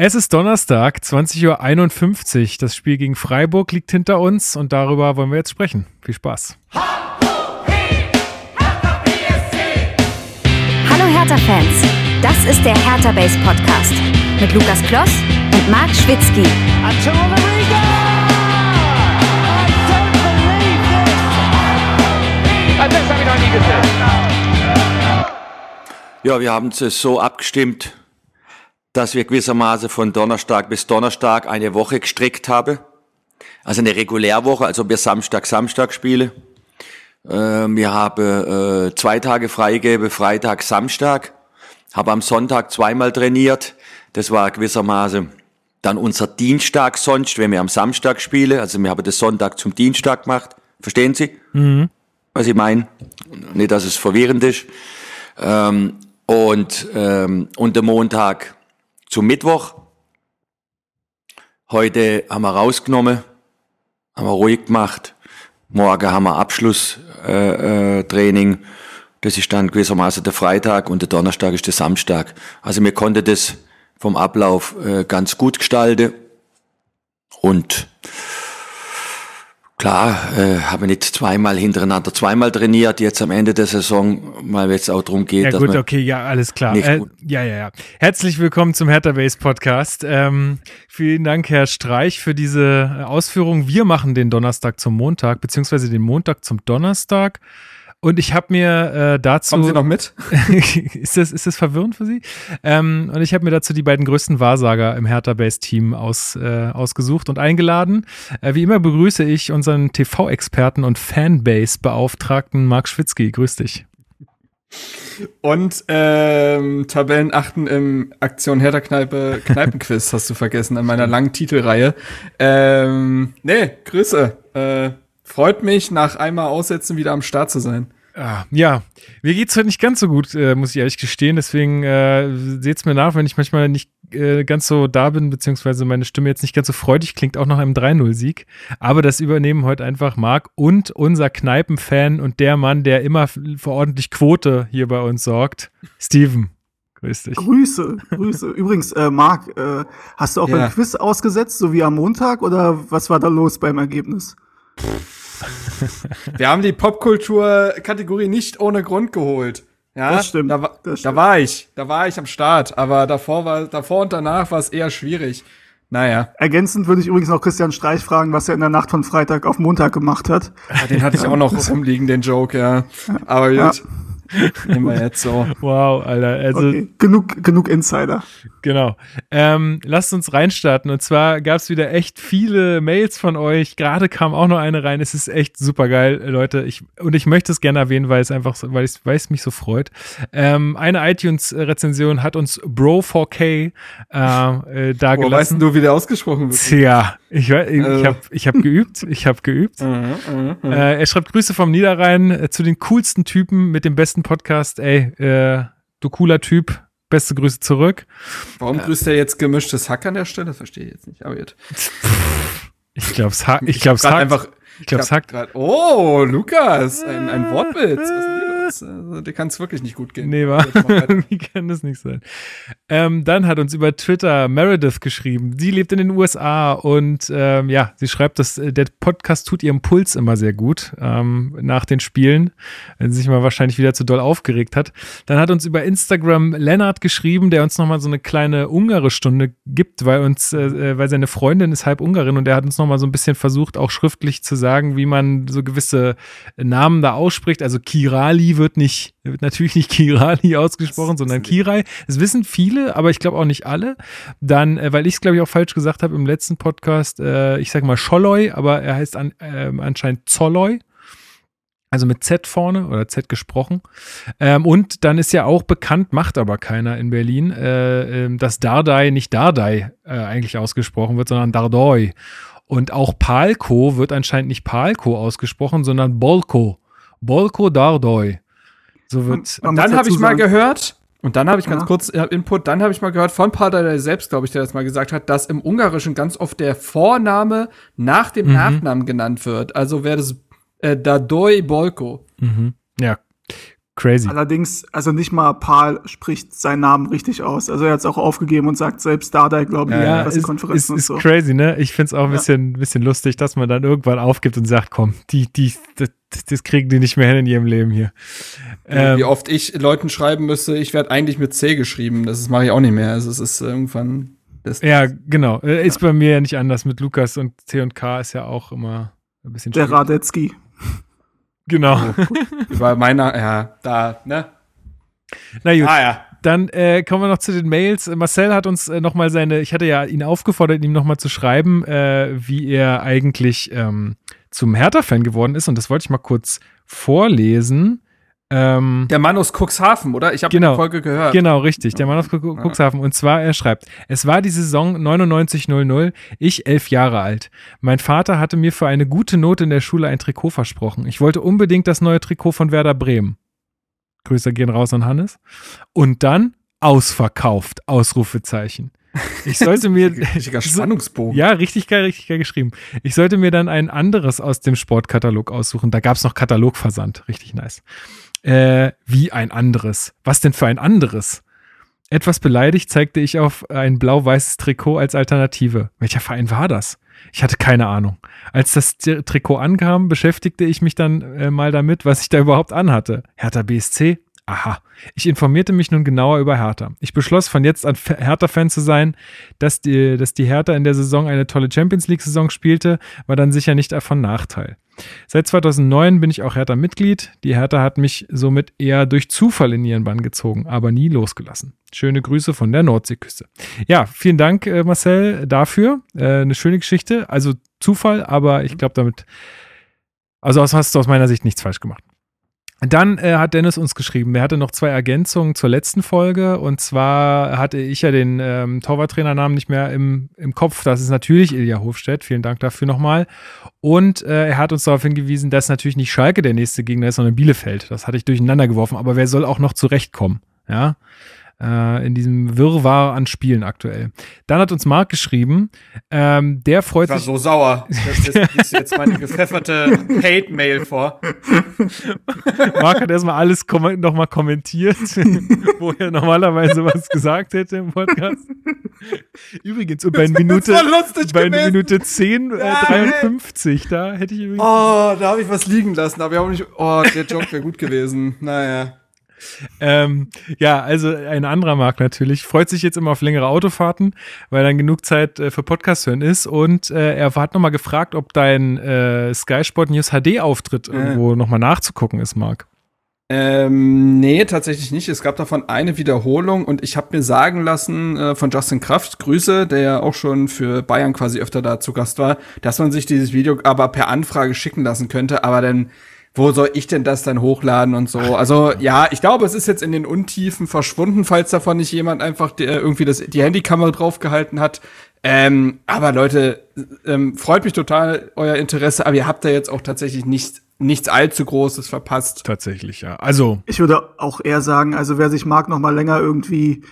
Es ist Donnerstag, 20.51 Uhr. Das Spiel gegen Freiburg liegt hinter uns und darüber wollen wir jetzt sprechen. Viel Spaß. Hallo Hertha-Fans, das ist der Hertha Base Podcast mit Lukas Kloss und Marc Schwitzky. Ja, wir haben es so abgestimmt, dass wir gewissermaßen von Donnerstag bis Donnerstag eine Woche gestrickt haben. Also eine Regulärwoche, also wir Samstag, Samstag spielen. Äh, wir haben äh, zwei Tage freigegeben, Freitag, Samstag. Habe am Sonntag zweimal trainiert. Das war gewissermaßen dann unser Dienstag sonst, wenn wir am Samstag spielen. Also wir haben das Sonntag zum Dienstag gemacht. Verstehen Sie? Mhm. Was ich meine? Nicht, dass es verwirrend ist. Ähm, und, ähm, und der Montag zum Mittwoch. Heute haben wir rausgenommen, haben wir ruhig gemacht. Morgen haben wir Abschlusstraining. Äh, äh, das ist dann gewissermaßen der Freitag und der Donnerstag ist der Samstag. Also wir konnten das vom Ablauf äh, ganz gut gestalten. Und Klar, äh, habe nicht zweimal hintereinander zweimal trainiert, jetzt am Ende der Saison, weil es auch darum geht. Ja gut, okay, ja, alles klar. Äh, ja, ja, ja. Herzlich willkommen zum Hertha Base Podcast. Ähm, vielen Dank, Herr Streich, für diese Ausführung. Wir machen den Donnerstag zum Montag, beziehungsweise den Montag zum Donnerstag. Und ich habe mir äh, dazu. Kommen Sie noch mit? ist, das, ist das verwirrend für Sie? Ähm, und ich habe mir dazu die beiden größten Wahrsager im Hertha-Base-Team aus, äh, ausgesucht und eingeladen. Äh, wie immer begrüße ich unseren TV-Experten und Fanbase-Beauftragten Marc Schwitzky. Grüß dich. Und ähm, Tabellenachten im Aktion Hertha Kneipe Kneipenquiz hast du vergessen an meiner langen Titelreihe. Ähm, nee, Grüße. Äh, Freut mich, nach einmal Aussetzen wieder am Start zu sein. Ah, ja, mir geht's heute nicht ganz so gut, äh, muss ich ehrlich gestehen. Deswegen äh, seht's mir nach, wenn ich manchmal nicht äh, ganz so da bin, beziehungsweise meine Stimme jetzt nicht ganz so freudig klingt, auch nach einem 3-0-Sieg. Aber das übernehmen heute einfach Marc und unser Kneipenfan und der Mann, der immer für ordentlich Quote hier bei uns sorgt, Steven. Grüß dich. Grüße, Grüße. Übrigens, äh, Marc, äh, hast du auch ja. beim Quiz ausgesetzt, so wie am Montag, oder was war da los beim Ergebnis? Wir haben die Popkultur-Kategorie nicht ohne Grund geholt. Ja, das stimmt, da, das stimmt. da war ich, da war ich am Start, aber davor war, davor und danach war es eher schwierig. Naja. Ergänzend würde ich übrigens noch Christian Streich fragen, was er in der Nacht von Freitag auf Montag gemacht hat. Ja, den hatte ich auch noch rumliegen, den Joke, ja. Aber gut. Ja. Nehmen wir jetzt so. Wow, Alter. Also, okay. genug, genug Insider. Genau. Ähm, lasst uns reinstarten. Und zwar gab es wieder echt viele Mails von euch. Gerade kam auch noch eine rein. Es ist echt super geil, Leute. Ich, und ich möchte es gerne erwähnen, weil es einfach, weil, ich, weil es mich so freut. Ähm, eine iTunes-Rezension hat uns Bro4K äh, äh, da Wo weißt du, wie der ausgesprochen wird? Tja, ich, ich, ich also. habe ich hab geübt. Ich habe geübt. Mhm, mhm, mhm. äh, er schreibt Grüße vom Niederrhein äh, zu den coolsten Typen mit dem besten besten Podcast. Ey, äh, du cooler Typ. Beste Grüße zurück. Warum grüßt er jetzt gemischtes Hack an der Stelle? Das verstehe ich jetzt nicht. Aber jetzt. Ich glaube, es hackt. Ich glaube, es hackt. Einfach, ich glaube, es hackt. Oh, Lukas, ein, ein Wortwitz. Ist? Also, dir kann es wirklich nicht gut gehen. Nee, war. Wie kann das nicht sein? Ähm, dann hat uns über Twitter Meredith geschrieben. Sie lebt in den USA und ähm, ja, sie schreibt, dass äh, der Podcast tut ihrem Puls immer sehr gut ähm, nach den Spielen, wenn sie sich mal wahrscheinlich wieder zu doll aufgeregt hat. Dann hat uns über Instagram Lennart geschrieben, der uns nochmal so eine kleine Ungare-Stunde gibt, weil uns, äh, äh, weil seine Freundin ist halb Ungarin und er hat uns nochmal so ein bisschen versucht, auch schriftlich zu sagen, wie man so gewisse Namen da ausspricht. Also Kirali wird nicht, wird natürlich nicht Kirali ausgesprochen, sondern Kirai. Das wissen viele, aber ich glaube auch nicht alle. Dann, äh, weil ich es glaube ich auch falsch gesagt habe im letzten Podcast, äh, ich sage mal Scholloy, aber er heißt an, äh, anscheinend Zolloy. Also mit Z vorne oder Z gesprochen. Ähm, und dann ist ja auch bekannt, macht aber keiner in Berlin, äh, ähm, dass Dardai nicht Dardai äh, eigentlich ausgesprochen wird, sondern Dardoi. Und auch Palko wird anscheinend nicht Palko ausgesprochen, sondern Bolko. Bolko Dardoi. So wird. Und, und dann habe ich mal gehört, und dann habe ich ganz ja. kurz äh, Input, dann habe ich mal gehört von Pader selbst, glaube ich, der das mal gesagt hat, dass im Ungarischen ganz oft der Vorname nach dem mhm. Nachnamen genannt wird. Also wäre das äh, Dadoi Bolko. Mhm. Ja, Crazy. Allerdings, also nicht mal Paul spricht seinen Namen richtig aus. Also er hat es auch aufgegeben und sagt selbst Dardai, glaube ich, ja, in ist, Pressekonferenzen ist, ist und so. crazy, ne? Ich find's auch ein bisschen, bisschen lustig, dass man dann irgendwann aufgibt und sagt, komm, die, die, das, das kriegen die nicht mehr hin in ihrem Leben hier. Wie oft ich Leuten schreiben müsste, ich werde eigentlich mit C geschrieben. Das mache ich auch nicht mehr. Also es ist irgendwann. Das, Ja, genau. Äh, Ist bei mir ja nicht anders mit Lukas und C und K ist ja auch immer ein bisschen Der schwierig. Radetzky. Genau. Über meiner, ja, da, ne? Na gut. Ah ja. Dann äh, kommen wir noch zu den Mails. Marcel hat uns äh, nochmal seine, ich hatte ja ihn aufgefordert, ihm nochmal zu schreiben, äh, wie er eigentlich ähm, zum Hertha-Fan geworden ist. Und das wollte ich mal kurz vorlesen. Ähm, Der Mann aus Cuxhaven, oder? Ich habe Genau. die Folge gehört. Genau, richtig. Der Mann aus Cu- Cuxhaven. Und zwar, er schreibt, es war die Saison 9900, ich elf Jahre alt. Mein Vater hatte mir für eine gute Note in der Schule ein Trikot versprochen. Ich wollte unbedingt das neue Trikot von Werder Bremen. Grüße gehen raus an Hannes. Und dann ausverkauft, Ausrufezeichen. Ich sollte mir, Richtiger Spannungsbogen. ja, richtig geil, richtig geil geschrieben. Ich sollte mir dann ein anderes aus dem Sportkatalog aussuchen. Da gab es noch Katalogversand. Richtig nice. Äh, wie ein anderes? Was denn für ein anderes? Etwas beleidigt zeigte ich auf ein blau-weißes Trikot als Alternative. Welcher Verein war das? Ich hatte keine Ahnung. Als das Trikot ankam, beschäftigte ich mich dann äh, mal damit, was ich da überhaupt anhatte. Hertha BSC? Aha. Ich informierte mich nun genauer über Hertha. Ich beschloss, von jetzt an Hertha-Fan zu sein. Dass die, dass die Hertha in der Saison eine tolle Champions League-Saison spielte, war dann sicher nicht von Nachteil. Seit 2009 bin ich auch Hertha-Mitglied. Die Hertha hat mich somit eher durch Zufall in ihren Bann gezogen, aber nie losgelassen. Schöne Grüße von der Nordseeküste. Ja, vielen Dank, äh, Marcel, dafür. Äh, eine schöne Geschichte. Also Zufall, aber ich glaube damit, also hast du aus meiner Sicht nichts falsch gemacht. Dann äh, hat Dennis uns geschrieben, er hatte noch zwei Ergänzungen zur letzten Folge. Und zwar hatte ich ja den ähm, Torwarttrainernamen nicht mehr im, im Kopf. Das ist natürlich Ilja Hofstedt. Vielen Dank dafür nochmal. Und äh, er hat uns darauf hingewiesen, dass natürlich nicht Schalke der nächste Gegner ist, sondern Bielefeld. Das hatte ich durcheinander geworfen. Aber wer soll auch noch zurechtkommen? Ja. Äh, in diesem Wirrwarr an Spielen aktuell. Dann hat uns Marc geschrieben, ähm, der freut Ich war sich. so sauer. Das ist, liest du jetzt meine gepfefferte Hate-Mail vor. Marc hat erstmal alles kom nochmal kommentiert, wo er normalerweise was gesagt hätte im Podcast. Übrigens, und bei Minute, bei gewesen. Minute 10, äh, Ja, 53, da hätte ich übrigens. Oh, da habe ich was liegen lassen, aber ich auch nicht. Oh, der Joke wäre gut gewesen. Naja. Ähm, ja, also ein anderer Marc natürlich. Freut sich jetzt immer auf längere Autofahrten, weil dann genug Zeit äh, für Podcast hören ist. Und äh, er hat nochmal gefragt, ob dein äh, Sky Sport News HD-Auftritt irgendwo nochmal nachzugucken ist, Marc. Ähm, nee, tatsächlich nicht. Es gab davon eine Wiederholung und ich habe mir sagen lassen äh, von Justin Kraft, Grüße, der ja auch schon für Bayern quasi öfter da zu Gast war, dass man sich dieses Video aber per Anfrage schicken lassen könnte. Aber dann, wo soll ich denn das dann hochladen und so? Also ja, ich glaube, es ist jetzt in den Untiefen verschwunden, falls davon nicht jemand einfach die, irgendwie das, die Handykamera draufgehalten hat. Ähm, aber Leute, ähm, freut mich total euer Interesse, aber ihr habt da jetzt auch tatsächlich nicht, nichts allzu Großes verpasst. Tatsächlich, ja. Also, Ich würde auch eher sagen, also wer sich Marc noch mal länger irgendwie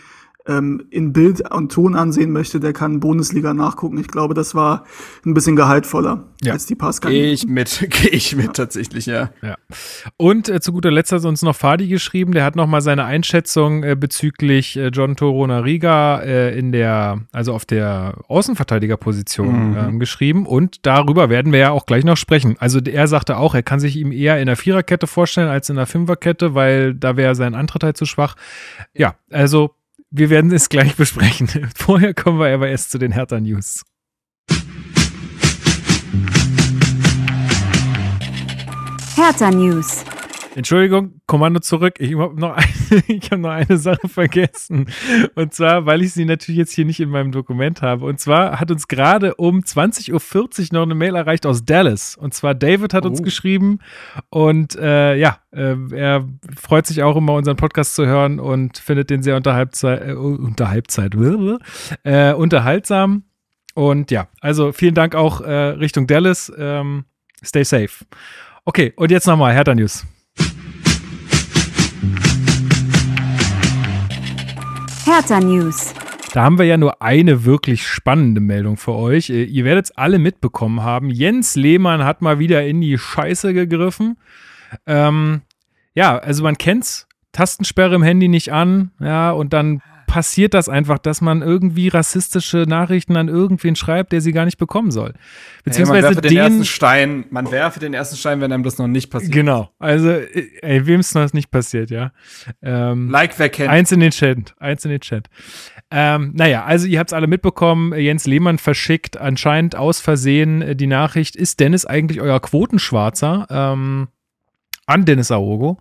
ähm, in Bild und Ton ansehen möchte, der kann Bundesliga nachgucken. Ich glaube, das war ein bisschen gehaltvoller Ja. als die Pascal. Gehe ich mit, gehe ich mit tatsächlich, ja. Ja. Und äh, zu guter Letzt hat uns noch Fadi geschrieben, der hat nochmal seine Einschätzung äh, bezüglich äh, John Torona Riga äh, in der, also auf der Außenverteidigerposition Mhm. ähm, geschrieben. Und darüber werden wir ja auch gleich noch sprechen. Also er sagte auch, er kann sich ihm eher in der Viererkette vorstellen als in der Fünferkette, weil da wäre sein Antritt halt zu schwach. Ja, also wir werden es gleich besprechen. Vorher kommen wir aber erst zu den Hertha News. Hertha News. Entschuldigung, Kommando zurück. Ich habe noch, eine- ich hab noch eine Sache vergessen. Und zwar, weil ich sie natürlich jetzt hier nicht in meinem Dokument habe. Und zwar hat uns gerade um 20.40 Uhr noch eine Mail erreicht aus Dallas. Und zwar David hat uns Oh. geschrieben. Und äh, ja, äh, er freut sich auch immer, unseren Podcast zu hören und findet den sehr unterhalbzeit, äh, unterhalbzeit, äh, unterhaltsam. Und ja, also vielen Dank auch äh, Richtung Dallas. Ähm, stay safe. Okay, und jetzt nochmal Hertha News. Hertha News. Da haben wir ja nur eine wirklich spannende Meldung für euch. Äh, Ihr werdet es alle mitbekommen haben. Jens Lehmann hat mal wieder in die Scheiße gegriffen. Ähm, ja, also man kennt's, Tastensperre im Handy nicht an, ja, und dann passiert das einfach, dass man irgendwie rassistische Nachrichten an irgendwen schreibt, der sie gar nicht bekommen soll. Beziehungsweise man werfe den den, ersten Stein, man werfe den ersten Stein, wenn einem das noch nicht passiert. genau, also, ey, wem es noch nicht passiert, ja. Ähm, Like wer kennt. Eins in den Chat, eins in den Chat. Ähm, naja, also ihr habt es alle mitbekommen, Jens Lehmann verschickt anscheinend aus Versehen äh, die Nachricht, ist Dennis eigentlich euer Quotenschwarzer? Ähm, an Dennis Aogo.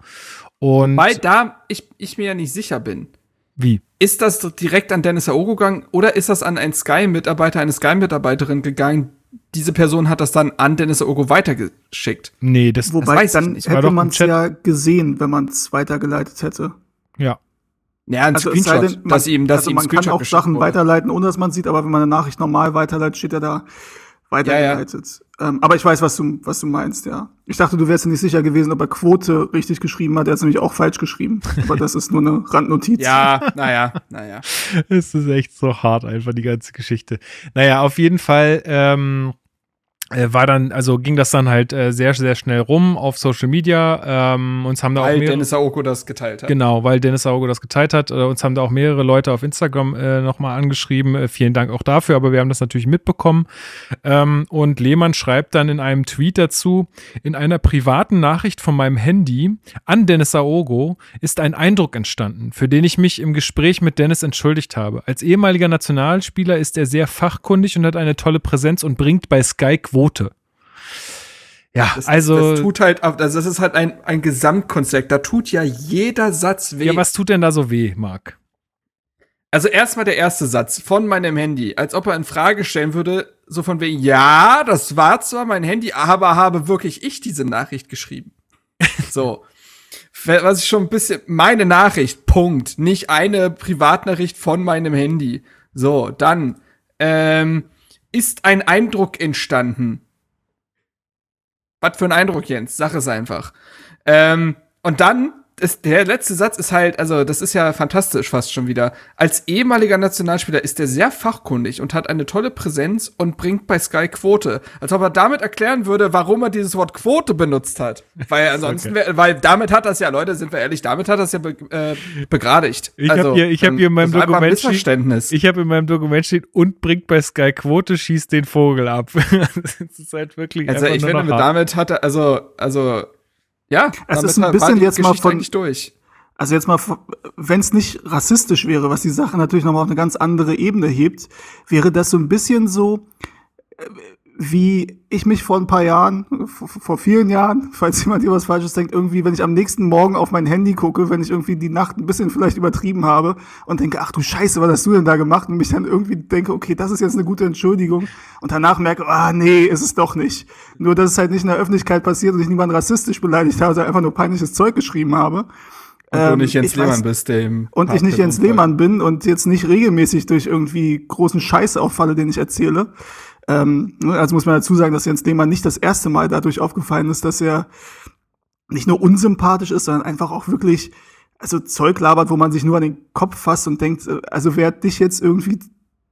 Und Weil da ich, ich mir ja nicht sicher bin. wie? Ist das direkt an Dennis Aogo gegangen oder ist das an einen Sky-Mitarbeiter, eine Sky-Mitarbeiterin gegangen? Diese Person hat das dann an Dennis Aogo weitergeschickt. Nee, das, Wobei, weiß ich dann nicht. Hätte man es ja gesehen, wenn man es weitergeleitet hätte. ja. Ja, ein Also Screenshot, denn, man, dass ihm, dass also ihm man kann auch Sachen wurde. weiterleiten, ohne dass man sieht, aber wenn man eine Nachricht normal weiterleitet, steht er da weitergeleitet. Ähm, aber ich weiß, was du, was du meinst, ja. Ich dachte, du wärst nicht sicher gewesen, ob er Quote richtig geschrieben hat. Er hat es nämlich auch falsch geschrieben. aber das ist nur eine Randnotiz. Ja, naja, naja. Es ist echt so hart, einfach die ganze Geschichte. Naja, auf jeden Fall ähm, äh, war dann, also ging das dann halt äh, sehr, sehr schnell rum auf Social Media. Ähm, uns haben da auch Weil mehrere, Dennis Aogo das geteilt hat. Genau, weil Dennis Auge das geteilt hat. Äh, uns haben da auch mehrere Leute auf Instagram äh, nochmal angeschrieben. Äh, vielen Dank auch dafür, aber wir haben das natürlich mitbekommen. Ähm, und Lehmann schreibt dann in einem Tweet dazu, in einer privaten Nachricht von meinem Handy an Dennis Aogo ist ein Eindruck entstanden, für den ich mich im Gespräch mit Dennis entschuldigt habe. Als ehemaliger Nationalspieler ist er sehr fachkundig und hat eine tolle Präsenz und bringt bei Sky Quote. Ja, Das, also. das tut halt, also das ist halt ein, ein Gesamtkonzept. Da tut ja jeder Satz weh. ja, was tut denn da so weh, Marc? Also erstmal der erste Satz von meinem Handy, als ob er in Frage stellen würde, so von wegen, ja, das war zwar mein Handy, aber habe wirklich ich diese Nachricht geschrieben. so. Was ich schon ein bisschen, meine Nachricht, Punkt. Nicht eine Privatnachricht von meinem Handy. So, dann, ähm, ist ein Eindruck entstanden. Was für ein Eindruck, Jens? Sag es einfach. Ähm, und dann, ist, der letzte Satz ist halt, also das ist ja fantastisch fast schon wieder. Als ehemaliger Nationalspieler ist er sehr fachkundig und hat eine tolle Präsenz und bringt bei Sky Quote. Als ob er damit erklären würde, warum er dieses Wort Quote benutzt hat. Weil ansonsten, wär, weil damit hat das ja, Leute, sind wir ehrlich, damit hat das ja be, äh, begradigt. Ich hab hier- ich hab ähm, hier in meinem Dokument steht-. Ich habe in meinem Dokument steht und bringt bei Sky Quote, schießt den Vogel ab. das ist halt wirklich Also ich finde, damit hat er, also, also, ja, Es ist ein bisschen jetzt mal von- durch. Also jetzt mal, wenn es nicht rassistisch wäre, was die Sache natürlich nochmal auf eine ganz andere Ebene hebt, wäre das so ein bisschen so, äh, wie ich mich vor ein paar Jahren, vor, vielen Jahren, falls jemand hier was Falsches denkt, irgendwie, wenn ich am nächsten Morgen auf mein Handy gucke, wenn ich irgendwie die Nacht ein bisschen vielleicht übertrieben habe und denke, ach du Scheiße, was hast du denn da gemacht? Und mich dann irgendwie denke, okay, das ist jetzt eine gute Entschuldigung und danach merke, ah nee, ist es doch nicht. Nur, dass es halt nicht in der Öffentlichkeit passiert und ich niemanden rassistisch beleidigt habe, sondern einfach nur peinliches Zeug geschrieben habe. Und du Ähm, nicht Jens ich weiß- Lehmann bist, dem und ich nicht Jens. Lehmann bin und jetzt nicht regelmäßig durch irgendwie großen Scheiß auffalle, den ich erzähle. Ähm, also muss man dazu sagen, dass Jens Lehmann nicht das erste Mal dadurch aufgefallen ist, dass er nicht nur unsympathisch ist, sondern einfach auch wirklich also Zeug labert, wo man sich nur an den Kopf fasst und denkt, äh, also wer hat dich jetzt irgendwie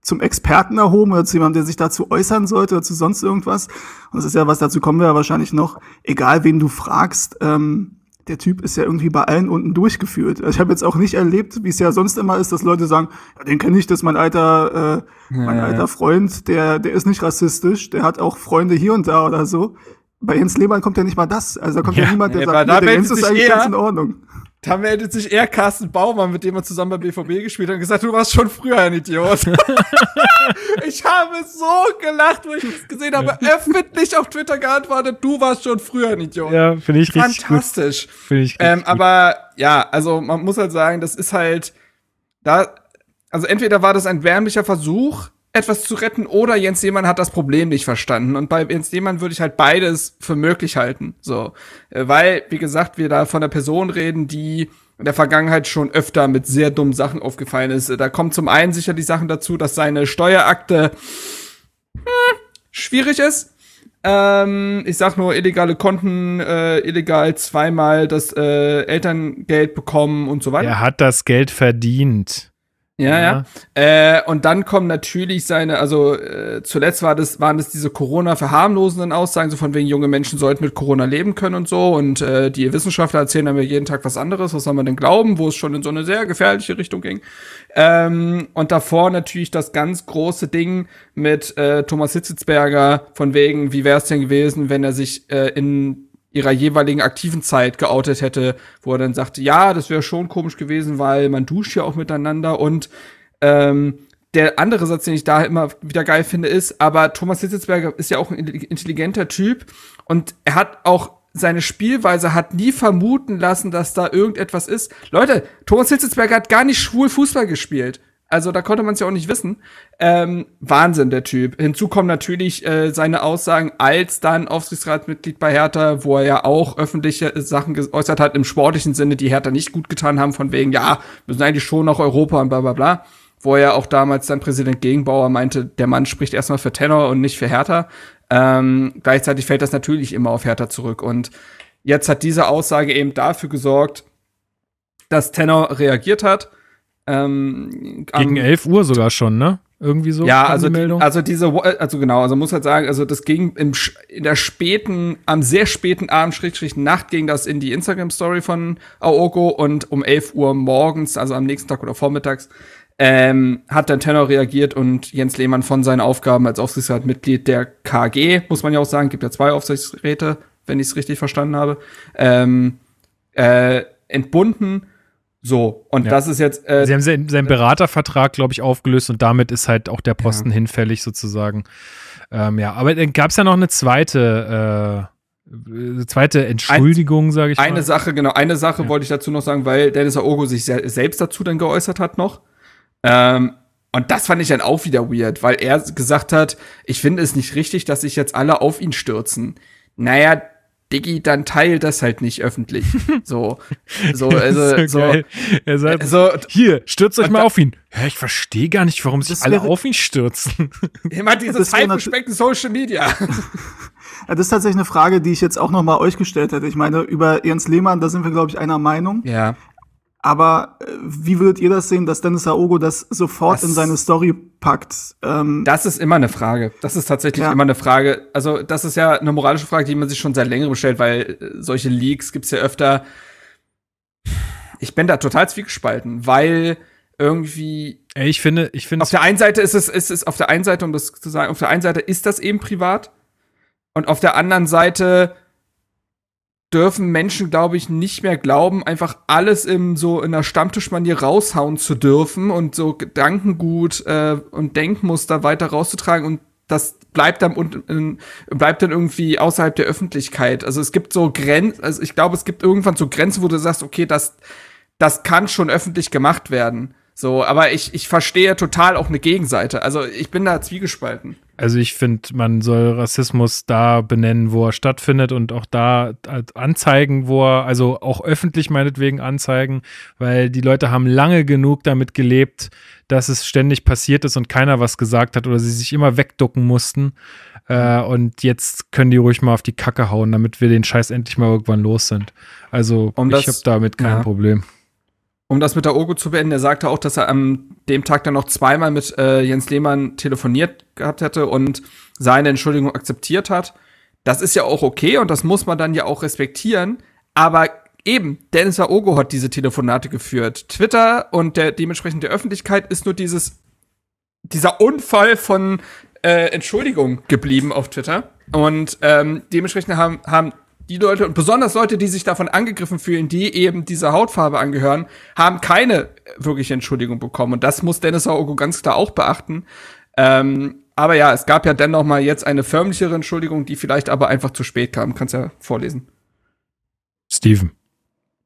zum Experten erhoben oder zu jemandem, der sich dazu äußern sollte oder zu sonst irgendwas. Und das ist ja was, dazu kommen wir ja wahrscheinlich noch. Egal, wen du fragst, ähm, der Typ ist ja irgendwie bei allen unten durchgeführt. Also ich habe jetzt auch nicht erlebt, wie es ja sonst immer ist, dass Leute sagen, ja, den kenne ich, das ist mein alter, äh, mein Ja, alter Freund, der, der ist nicht rassistisch, der hat auch Freunde hier und da oder so. Bei Jens Lehmann kommt ja nicht mal das. Also da kommt ja, niemand, der sagt, der Jens ist eigentlich eher- ganz in Ordnung. Da meldet sich eher Carsten Baumann, mit dem er zusammen bei BVB gespielt hat und gesagt, du warst schon früher ein Idiot. ich habe so gelacht, wo ich das gesehen habe, öffentlich auf Twitter geantwortet, du warst schon früher ein Idiot. Ja, finde ich richtig gut. Fantastisch. Finde ich Ähm, richtig gut. aber ja, also man muss halt sagen, das ist halt da, also entweder war das ein wärmlicher Versuch, etwas zu retten, oder Jens Lehmann hat das Problem nicht verstanden. Und bei Jens Lehmann würde ich halt beides für möglich halten. So, Äh, weil, wie gesagt, wir da von einer Person reden, die in der Vergangenheit schon öfter mit sehr dummen Sachen aufgefallen ist. Da kommt zum einen sicher die Sachen dazu, dass seine Steuerakte hm, schwierig ist. Ähm, ich sag nur illegale Konten, äh, illegal zweimal das äh, Elterngeld bekommen und so weiter. er hat das Geld verdient. Ja, ja. ja. Äh, und dann kommen natürlich seine, also äh, zuletzt war das, waren das diese Corona-verharmlosenden Aussagen, so von wegen junge Menschen sollten mit Corona leben können und so. Und äh, die Wissenschaftler erzählen dann jeden Tag was anderes, was soll man denn glauben, wo es schon in so eine sehr gefährliche Richtung ging. Ähm, und davor natürlich das ganz große Ding mit äh, Thomas Hitzelsberger, von wegen, wie wäre es denn gewesen, wenn er sich äh, in ihrer jeweiligen aktiven Zeit geoutet hätte, wo er dann sagte, ja, das wäre schon komisch gewesen, weil man duscht ja auch miteinander und ähm, der andere Satz, den ich da immer wieder geil finde, ist, aber Thomas Hitzelsberger ist ja auch ein intelligenter Typ und er hat auch seine Spielweise hat nie vermuten lassen, dass da irgendetwas ist. Leute, Thomas Hitzelsberger hat gar nicht schwul Fußball gespielt. Also da konnte man es ja auch nicht wissen. Ähm, Wahnsinn, der Typ. Hinzu kommen natürlich äh, seine Aussagen als dann Aufsichtsratsmitglied bei Hertha, wo er ja auch öffentliche Sachen geäußert hat im sportlichen Sinne, die Hertha nicht gut getan haben, von wegen, ja, wir sind eigentlich schon nach Europa und bla bla bla. Wo er auch damals dann Präsident Gegenbauer meinte, der Mann spricht erstmal für Tenor und nicht für Hertha. Ähm, gleichzeitig fällt das natürlich immer auf Hertha zurück. Und jetzt hat diese Aussage eben dafür gesorgt, dass Tenor reagiert hat ähm, Gegen 11 Uhr sogar schon, ne? Irgendwie so. Ja, also, die also diese, also genau, also muss halt sagen, also das ging im, in der späten, am sehr späten Abend, Schrägstrich Nacht ging das in die Instagram-Story von Aoko und um 11 Uhr morgens, also am nächsten Tag oder vormittags, ähm, hat dann Tenor reagiert und Jens Lehmann von seinen Aufgaben als Aufsichtsratmitglied der KG, muss man ja auch sagen, gibt ja zwei Aufsichtsräte, wenn ich es richtig verstanden habe, ähm, äh, entbunden so, und ja. das ist jetzt. Äh, Sie haben seinen, seinen Beratervertrag, glaube ich, aufgelöst und damit ist halt auch der Posten ja. hinfällig sozusagen. Ähm, ja, aber dann gab es ja noch eine zweite, äh, zweite Entschuldigung, sage ich eine mal. Eine Sache, genau, eine Sache ja. wollte ich dazu noch sagen, weil Dennis Aogo sich selbst dazu dann geäußert hat noch. Ähm, und das fand ich dann auch wieder weird, weil er gesagt hat, ich finde es nicht richtig, dass sich jetzt alle auf ihn stürzen. Naja, Diggi, dann teil das halt nicht öffentlich. So, so, also, so, geil. Er sagt, so, hier, stürzt euch mal auf ihn. Ja, ich verstehe gar nicht, warum sich alle auf ihn stürzen. Immer dieses Hype Social Media. Ja, das ist tatsächlich eine Frage, die ich jetzt auch noch mal euch gestellt hätte. Ich meine, über Ernst Lehmann, da sind wir, glaube ich, einer Meinung. Ja. Aber äh, wie würdet ihr das sehen, dass Dennis Aogo das sofort das, in seine Story packt? Ähm, das ist immer eine Frage. Das ist tatsächlich ja. immer eine Frage. Also, das ist ja eine moralische Frage, die man sich schon seit längerem stellt, weil äh, solche Leaks gibt's ja öfter. Ich bin da total zwiegespalten, weil irgendwie. Ey, ich finde, ich finde. Auf der einen Seite ist es, ist es, auf der einen Seite, um das zu sagen, auf der einen Seite ist das eben privat. Und auf der anderen Seite dürfen Menschen, glaube ich, nicht mehr glauben, einfach alles im so in der Stammtischmanier raushauen zu dürfen und so Gedankengut äh, und Denkmuster weiter rauszutragen und das bleibt dann und bleibt dann irgendwie außerhalb der Öffentlichkeit. Also es gibt so Grenzen, also ich glaube, es gibt irgendwann so Grenzen, wo du sagst, okay, das das kann schon öffentlich gemacht werden. So, aber ich, ich verstehe total auch eine Gegenseite. Also ich bin da zwiegespalten. Also ich finde, man soll Rassismus da benennen, wo er stattfindet und auch da anzeigen, wo er, also auch öffentlich meinetwegen anzeigen, weil die Leute haben lange genug damit gelebt, dass es ständig passiert ist und keiner was gesagt hat oder sie sich immer wegducken mussten. Äh, und jetzt können die ruhig mal auf die Kacke hauen, damit wir den Scheiß endlich mal irgendwann los sind. Also um ich habe damit kein ja. Problem um das mit der Ogo zu beenden, er sagte auch, dass er am dem Tag dann noch zweimal mit äh, Jens Lehmann telefoniert gehabt hätte und seine Entschuldigung akzeptiert hat. Das ist ja auch okay und das muss man dann ja auch respektieren. Aber eben, Dennis Aogo hat diese Telefonate geführt. Twitter und der dementsprechend der Öffentlichkeit ist nur dieses dieser Unfall von äh, Entschuldigung geblieben auf Twitter. Und ähm, dementsprechend haben, haben die Leute und besonders Leute, die sich davon angegriffen fühlen, die eben dieser Hautfarbe angehören, haben keine wirkliche Entschuldigung bekommen. Und das muss Dennis Aogo ganz klar auch beachten. Ähm, aber ja, es gab ja dennoch mal jetzt eine förmlichere Entschuldigung, die vielleicht aber einfach zu spät kam. Kannst ja vorlesen. Steven.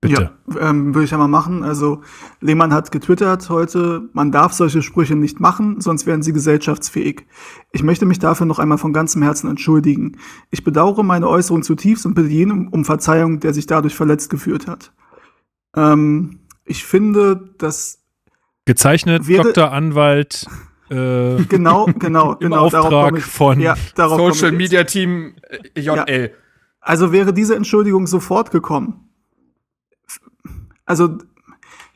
Bitte. Ja, ähm, würde ich ja mal machen. Also Lehmann hat getwittert heute, man darf solche Sprüche nicht machen, sonst werden sie gesellschaftsfähig. Ich möchte mich dafür noch einmal von ganzem Herzen entschuldigen. Ich bedauere meine Äußerung zutiefst und bitte jeden um Verzeihung, der sich dadurch verletzt gefühlt hat. Ähm, ich finde, dass gezeichnet Dr. Anwalt äh, genau, genau, genau. Auftrag von ja, Social Media Team äh, JL. Ja. Also wäre diese Entschuldigung sofort gekommen, also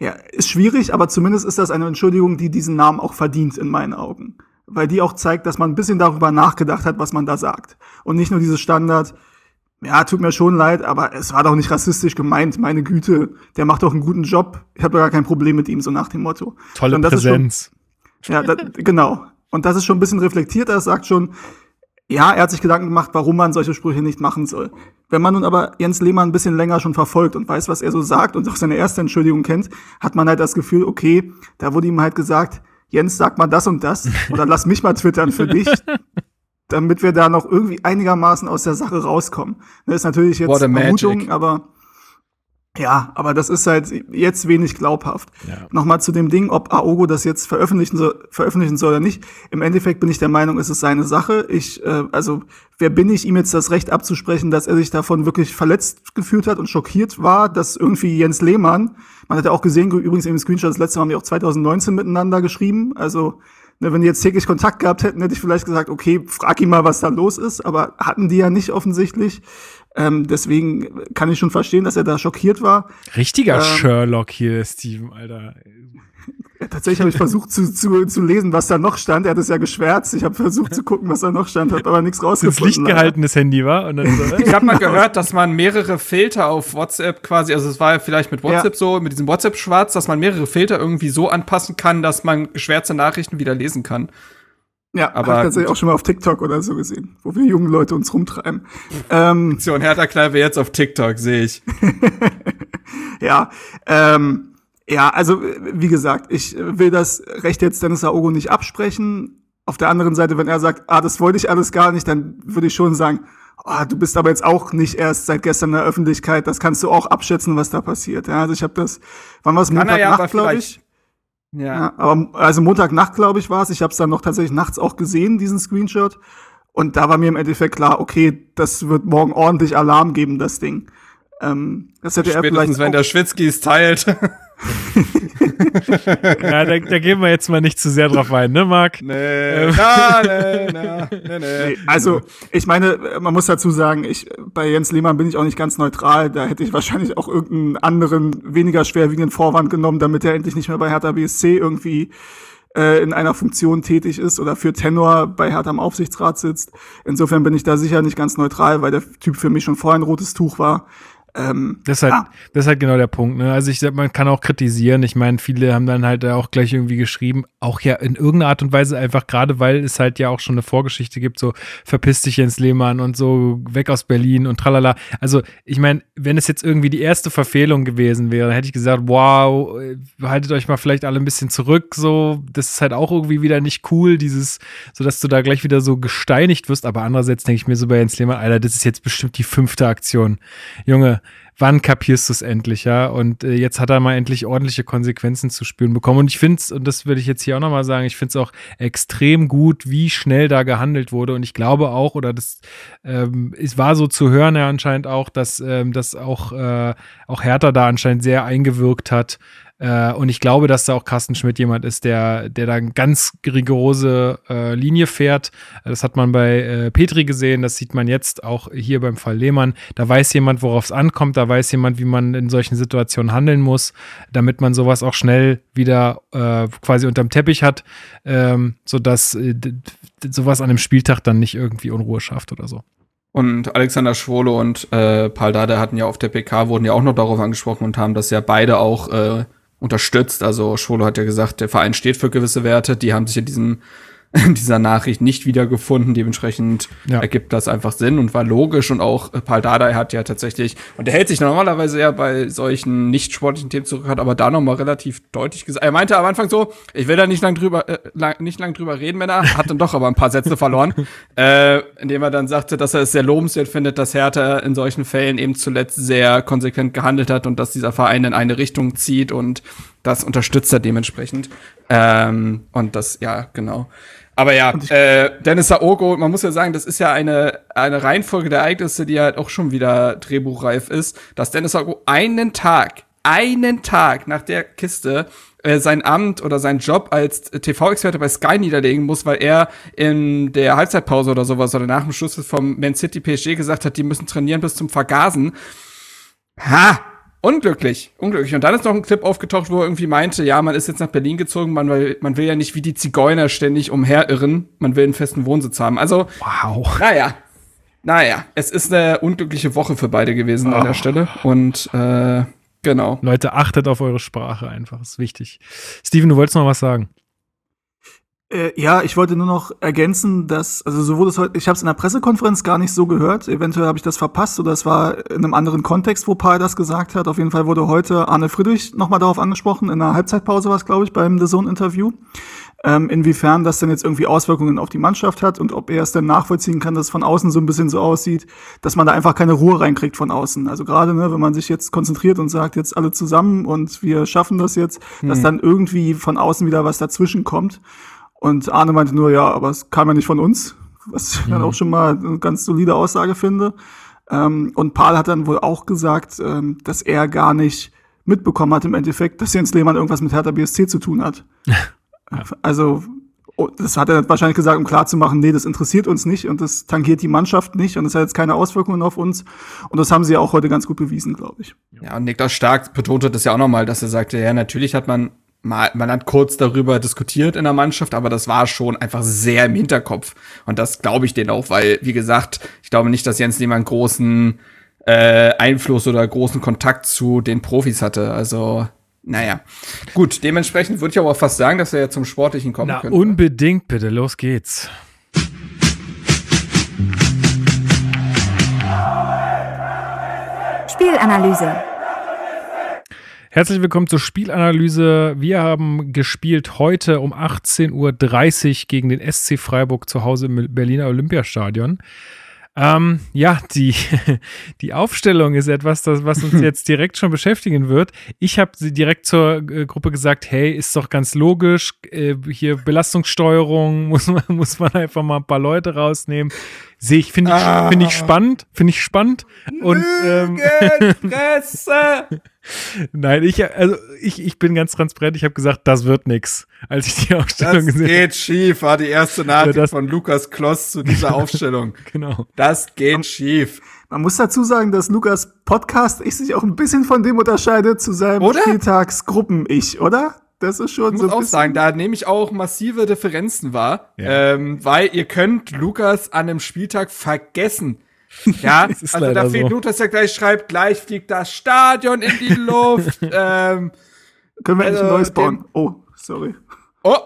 Ja, ist schwierig, aber zumindest ist das eine Entschuldigung, die diesen Namen auch verdient in meinen Augen. Weil die auch zeigt, dass man ein bisschen darüber nachgedacht hat, was man da sagt. Und nicht nur dieses Standard, ja, tut mir schon leid, aber es war doch nicht rassistisch gemeint, meine Güte, der macht doch einen guten Job, ich habe doch gar kein Problem mit ihm, so nach dem Motto. Tolle das Präsenz. Schon, ja, das, genau. Und das ist schon ein bisschen reflektierter, es sagt schon, ja, er hat sich Gedanken gemacht, warum man solche Sprüche nicht machen soll. Wenn man nun aber Jens Lehmann ein bisschen länger schon verfolgt und weiß, was er so sagt und auch seine erste Entschuldigung kennt, hat man halt das Gefühl, okay, da wurde ihm halt gesagt, Jens, sag mal das und das oder lass mich mal twittern für dich, damit wir da noch irgendwie einigermaßen aus der Sache rauskommen. Das ist natürlich jetzt Vermutung, aber ja, aber das ist halt jetzt wenig glaubhaft. Ja. Nochmal zu dem Ding, ob Aogo das jetzt veröffentlichen soll, veröffentlichen soll oder nicht. Im Endeffekt bin ich der Meinung, es ist seine Sache. Ich, äh, also, wer bin ich, ihm jetzt das Recht abzusprechen, dass er sich davon wirklich verletzt gefühlt hat und schockiert war, dass irgendwie Jens Lehmann, man hat ja auch gesehen, übrigens im Screenshot, das letzte Mal haben wir auch 2019 miteinander geschrieben, also, ne, wenn die jetzt täglich Kontakt gehabt hätten, hätte ich vielleicht gesagt, okay, frag ihn mal, was da los ist, aber hatten die ja nicht offensichtlich. Ähm, deswegen kann ich schon verstehen, dass er da schockiert war. Richtiger Ähm, Sherlock hier, Steven, Alter. Tatsächlich habe ich versucht zu, zu, zu lesen, was da noch stand. Er hat es ja geschwärzt. Ich habe versucht zu gucken, was da noch stand, habe aber nichts Ins rausgefunden. Licht gehaltenes Handy war und dann so, Ich habe mal gehört, dass man mehrere Filter auf WhatsApp quasi, also es war ja vielleicht mit WhatsApp Ja. so, mit diesem WhatsApp-Schwarz, dass man mehrere Filter irgendwie so anpassen kann, dass man geschwärzte Nachrichten wieder lesen kann. Ja, aber ich tatsächlich auch schon mal auf TikTok oder so gesehen, wo wir jungen Leute uns rumtreiben. ähm, So, und Hertha Kneipe jetzt auf TikTok, sehe ich. ja, ähm, ja, also wie gesagt, ich will das Recht jetzt Dennis Aogo nicht absprechen. Auf der anderen Seite, wenn er sagt, ah, das wollte ich alles gar nicht, dann würde ich schon sagen, ah, du bist aber jetzt auch nicht erst seit gestern in der Öffentlichkeit, das kannst du auch abschätzen, was da passiert. Ja, also ich habe das, wann war es er ja, Montagnacht, glaube ich? Ja. Ja, aber also Montagnacht, glaube ich, war es. Ich habe es dann noch tatsächlich nachts auch gesehen, diesen Screenshot. Und da war mir im Endeffekt klar, okay, das wird morgen ordentlich Alarm geben, das Ding. Ähm, das hätte er Spätestens, vielleicht wenn der Schwitzki es teilt. ja, da, da gehen wir jetzt mal nicht zu sehr drauf ein, ne, Marc? nee, na, nee, na, nee, nee. Nee, also, ich meine, man muss dazu sagen, ich, bei Jens Lehmann bin ich auch nicht ganz neutral. Da hätte ich wahrscheinlich auch irgendeinen anderen, weniger schwerwiegenden Vorwand genommen, damit er endlich nicht mehr bei Hertha BSC irgendwie äh, in einer Funktion tätig ist oder für Tenor bei Hertha im Aufsichtsrat sitzt. Insofern bin ich da sicher nicht ganz neutral, weil der Typ für mich schon vorher ein rotes Tuch war. Ähm, Das ist halt, Ja. das ist halt genau der Punkt. Ne? Also ich sag, man kann auch kritisieren. Ich meine, viele haben dann halt auch gleich irgendwie geschrieben, auch ja in irgendeiner Art und Weise einfach gerade, weil es halt ja auch schon eine Vorgeschichte gibt, so verpiss dich Jens Lehmann und so weg aus Berlin und tralala. Also ich meine, wenn es jetzt irgendwie die erste Verfehlung gewesen wäre, dann hätte ich gesagt, wow, äh, haltet euch mal vielleicht alle ein bisschen zurück. So, das ist halt auch irgendwie wieder nicht cool, dieses, so dass du da gleich wieder so gesteinigt wirst. Aber andererseits denke ich mir so bei Jens Lehmann, Alter, das ist jetzt bestimmt die fünfte Aktion. Junge, wann kapierst du es endlich, ja? Und äh, jetzt hat er mal endlich ordentliche Konsequenzen zu spüren bekommen. Und ich finde es, und das würde ich jetzt hier auch nochmal sagen, ich finde es auch extrem gut, wie schnell da gehandelt wurde. Und ich glaube auch, oder das ähm, es war so zu hören ja anscheinend auch, dass, ähm, dass auch, äh, auch Hertha da anscheinend sehr eingewirkt hat. Äh, und ich glaube, dass da auch Carsten Schmidt jemand ist, der, der da eine ganz rigorose äh, Linie fährt. Das hat man bei äh, Petri gesehen, das sieht man jetzt auch hier beim Fall Lehmann. Da weiß jemand, worauf es ankommt, da weiß jemand, wie man in solchen Situationen handeln muss, damit man sowas auch schnell wieder äh, quasi unterm Teppich hat, ähm, sodass äh, sowas an einem Spieltag dann nicht irgendwie Unruhe schafft oder so. Und Alexander Schwolo und äh, Paul Dardai hatten ja auf der PK, wurden ja auch noch darauf angesprochen und haben das ja beide auch äh, unterstützt. Also Schwolo hat ja gesagt, der Verein steht für gewisse Werte, die haben sich in diesem dieser Nachricht nicht wiedergefunden. Dementsprechend Ja. ergibt das einfach Sinn und war logisch. Und auch Paul Dardai hat ja tatsächlich, und der hält sich normalerweise ja bei solchen nicht sportlichen Themen zurück, hat aber da nochmal relativ deutlich gesagt. Er meinte am Anfang so, ich will da nicht lang drüber, äh, lang, nicht lang drüber reden, Männer, hat dann doch aber ein paar Sätze verloren, äh, indem er dann sagte, dass er es sehr lobenswert findet, dass Hertha in solchen Fällen eben zuletzt sehr konsequent gehandelt hat und dass dieser Verein in eine Richtung zieht und das unterstützt er dementsprechend. Ähm, und das, ja, genau. Aber ja, äh, Dennis Saogo, man muss ja sagen, das ist ja eine, eine Reihenfolge der Ereignisse, die halt auch schon wieder drehbuchreif ist, dass Dennis Saogo einen Tag, einen Tag nach der Kiste äh, sein Amt oder seinen Job als TV-Experte bei Sky niederlegen muss, weil er in der Halbzeitpause oder sowas oder nach dem Schluss vom Man City PSG gesagt hat, die müssen trainieren bis zum Vergasen. Ha! Unglücklich, unglücklich. Und dann ist noch ein Clip aufgetaucht, wo er irgendwie meinte, ja, man ist jetzt nach Berlin gezogen, man will, man will ja nicht wie die Zigeuner ständig umherirren, man will einen festen Wohnsitz haben. Also, Wow. naja, naja, es ist eine unglückliche Woche für beide gewesen an Oh. der Stelle. Und äh, genau. Leute, achtet auf eure Sprache einfach. Ist wichtig. Steven, du wolltest noch was sagen. Äh, ja, ich wollte nur noch ergänzen, dass, also so wurde es heute, ich habe es in der Pressekonferenz gar nicht so gehört. Eventuell habe ich das verpasst oder es war in einem anderen Kontext, wo Paul das gesagt hat. Auf jeden Fall wurde heute Arne Friedrich nochmal darauf angesprochen. In der Halbzeitpause war es, glaube ich, beim The Zone-Interview. Ähm, inwiefern das denn jetzt irgendwie Auswirkungen auf die Mannschaft hat und ob er es denn nachvollziehen kann, dass es von außen so ein bisschen so aussieht, dass man da einfach keine Ruhe reinkriegt von außen. Also gerade, ne, wenn man sich jetzt konzentriert und sagt, jetzt alle zusammen und wir schaffen das jetzt, dass dann irgendwie von außen wieder was dazwischen kommt. Und Arne meinte nur, ja, aber es kam ja nicht von uns, was ich dann auch schon mal eine ganz solide Aussage finde. Ähm, und Paul hat dann wohl auch gesagt, ähm, dass er gar nicht mitbekommen hat im Endeffekt, dass Jens Lehmann irgendwas mit Hertha BSC zu tun hat. Also, oh, das hat er wahrscheinlich gesagt, um klarzumachen, nee, das interessiert uns nicht und das tangiert die Mannschaft nicht und das hat jetzt keine Auswirkungen auf uns. Und das haben sie ja auch heute ganz gut bewiesen, glaube ich. Ja, und Niklas Stark betonte das ja auch nochmal, dass er sagte, ja, natürlich hat man mal, man hat kurz darüber diskutiert in der Mannschaft, aber das war schon einfach sehr im Hinterkopf. Und das glaube ich denen auch, weil, wie gesagt, ich glaube nicht, dass Jens Lehmann großen äh, Einfluss oder großen Kontakt zu den Profis hatte. Also, naja. Gut, dementsprechend würde ich aber auch fast sagen, dass wir ja zum Sportlichen kommen Na, können. unbedingt bitte. Los geht's. Spielanalyse. Herzlich willkommen zur Spielanalyse. Wir haben gespielt heute um 18.30 Uhr gegen den SC Freiburg zu Hause im Berliner Olympiastadion. Ähm, ja, die, die Aufstellung ist etwas, das, was uns jetzt direkt schon beschäftigen wird. Ich habe sie direkt zur äh, Gruppe gesagt, hey, ist doch ganz logisch, äh, hier Belastungssteuerung, muss man, muss man einfach mal ein paar Leute rausnehmen. Sehe ich, finde ich, Ah. finde ich spannend, finde ich spannend. Und ähm! Nein, ich, also ich, ich bin ganz transparent. Ich habe gesagt, das wird nix, als ich die Aufstellung Das gesehen habe. geht schief, war die erste Nachricht das- von Lukas Kloss zu dieser Aufstellung. Genau. Das geht schief. Man muss dazu sagen, dass Lukas Podcast ich sich auch ein bisschen von dem unterscheidet zu seinem Oder? Spieltagsgruppen-Ich, oder? Das ist schon Ich so muss auch sagen, da nehme ich auch massive Differenzen wahr, Ja. ähm, weil ihr könnt Lukas an einem Spieltag vergessen. Ja, also da fehlt so. nur, dass er gleich schreibt, gleich fliegt das Stadion in die Luft. ähm, Können wir endlich ein also, neues bauen? Oh, sorry. oh,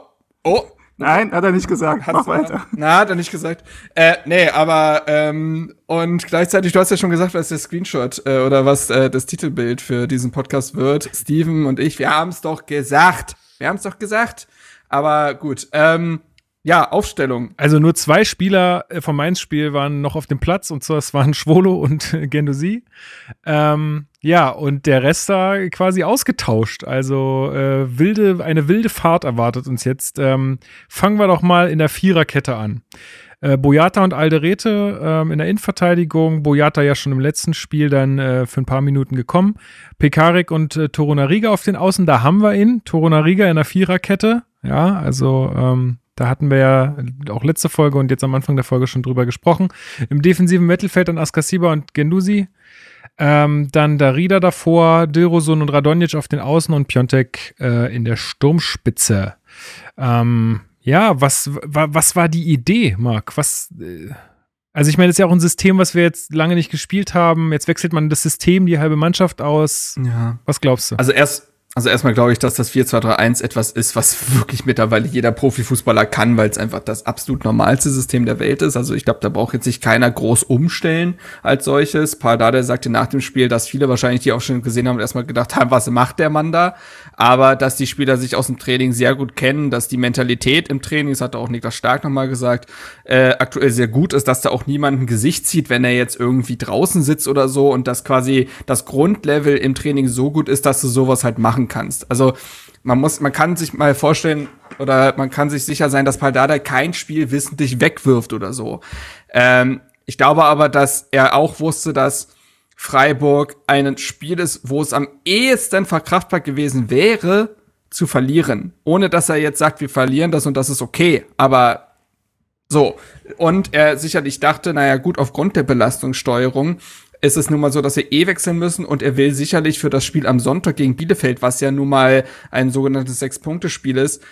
oh, Nein, hat er nicht gesagt. Hat's Mach weiter. Na, hat er nicht gesagt. Äh, nee, aber ähm, und gleichzeitig, du hast ja schon gesagt, was der Screenshot äh, oder was äh, das Titelbild für diesen Podcast wird. Steven und ich, wir haben es doch gesagt. Wir haben es doch gesagt. Aber gut. Ähm, ja, Aufstellung. Also nur zwei Spieler äh, vom Mainz-Spiel waren noch auf dem Platz und zwar es waren Schwolo und äh, Gendosi. Ähm, ja, und der Rest da quasi ausgetauscht. Also äh, wilde, eine wilde Fahrt erwartet uns jetzt. Ähm, fangen wir doch mal in der Viererkette an. Äh, Boyata und Alderete ähm, in der Innenverteidigung. Boyata ja schon im letzten Spiel dann äh, für ein paar Minuten gekommen. Pekarik und äh, Torunariga auf den Außen, da haben wir ihn. Torunariga in der Viererkette. Ja, also ähm, da hatten wir ja auch letzte Folge und jetzt am Anfang der Folge schon drüber gesprochen. Im defensiven Mittelfeld dann Askasiba und Gendusi. Ähm, dann Darida davor, Dilrosun und Radonjic auf den Außen und Piontek äh, in der Sturmspitze. Ähm, ja, was, wa, was war die Idee, Marc? Was, äh, also ich meine, das ist ja auch ein System, was wir jetzt lange nicht gespielt haben. Jetzt wechselt man das System, die halbe Mannschaft aus. Ja. Was glaubst du? Also erst, also erstmal glaube ich, dass das 4-2-3-1 etwas ist, was wirklich mittlerweile jeder Profifußballer kann, weil es einfach das absolut normalste System der Welt ist. Also ich glaube, da braucht jetzt sich keiner groß umstellen als solches. Pardade sagte nach dem Spiel, dass viele wahrscheinlich die Aufstellung gesehen haben erstmal gedacht haben, was macht der Mann da? Aber dass die Spieler sich aus dem Training sehr gut kennen, dass die Mentalität im Training, das hat auch Niklas Stark nochmal gesagt, äh, aktuell sehr gut ist, dass da auch niemand ein Gesicht zieht, wenn er jetzt irgendwie draußen sitzt oder so und dass quasi das Grundlevel im Training so gut ist, dass du sowas halt machen kannst. Also man muss, man kann sich mal vorstellen oder man kann sich sicher sein, dass Paldada kein Spiel wissentlich wegwirft oder so. Ähm, ich glaube aber, dass er auch wusste, dass Freiburg ein Spiel ist, wo es am ehesten verkraftbar gewesen wäre, zu verlieren. Ohne dass er jetzt sagt, wir verlieren das und das ist okay. Aber so. Und er sicherlich dachte, naja, gut, aufgrund der Belastungssteuerung ist es nun mal so, dass wir eh wechseln müssen und er will sicherlich für das Spiel am Sonntag gegen Bielefeld, was ja nun mal ein sogenanntes Sechs-Punkte-Spiel ist,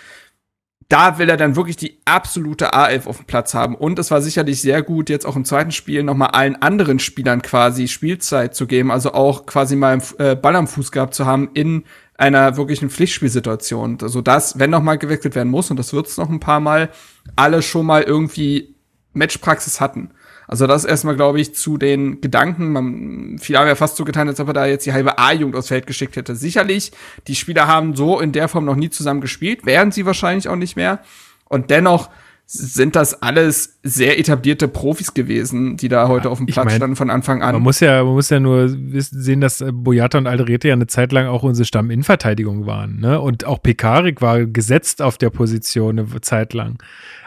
da will er dann wirklich die absolute A11 auf dem Platz haben. Und es war sicherlich sehr gut, jetzt auch im zweiten Spiel nochmal allen anderen Spielern quasi Spielzeit zu geben, also auch quasi mal äh, Ball am Fuß gehabt zu haben in einer wirklichen Pflichtspielsituation. Also dass, wenn nochmal gewechselt werden muss, und das wird es noch ein paar Mal, alle schon mal irgendwie Matchpraxis hatten. Also das erstmal, glaube ich, zu den Gedanken. Man, viele haben ja fast so getan, als ob er da jetzt die halbe A-Jugend aufs Feld geschickt hätte. Sicherlich, die Spieler haben so in der Form noch nie zusammen gespielt, wären sie wahrscheinlich auch nicht mehr. Und dennoch sind das alles sehr etablierte Profis gewesen, die da heute auf dem Platz mein, standen von Anfang an. Man muss ja, man muss ja nur sehen, dass äh, Boyata und Alderete ja eine Zeit lang auch unsere Stamminnenverteidigung waren. Ne? Und auch Pekarik war gesetzt auf der Position eine Zeit lang.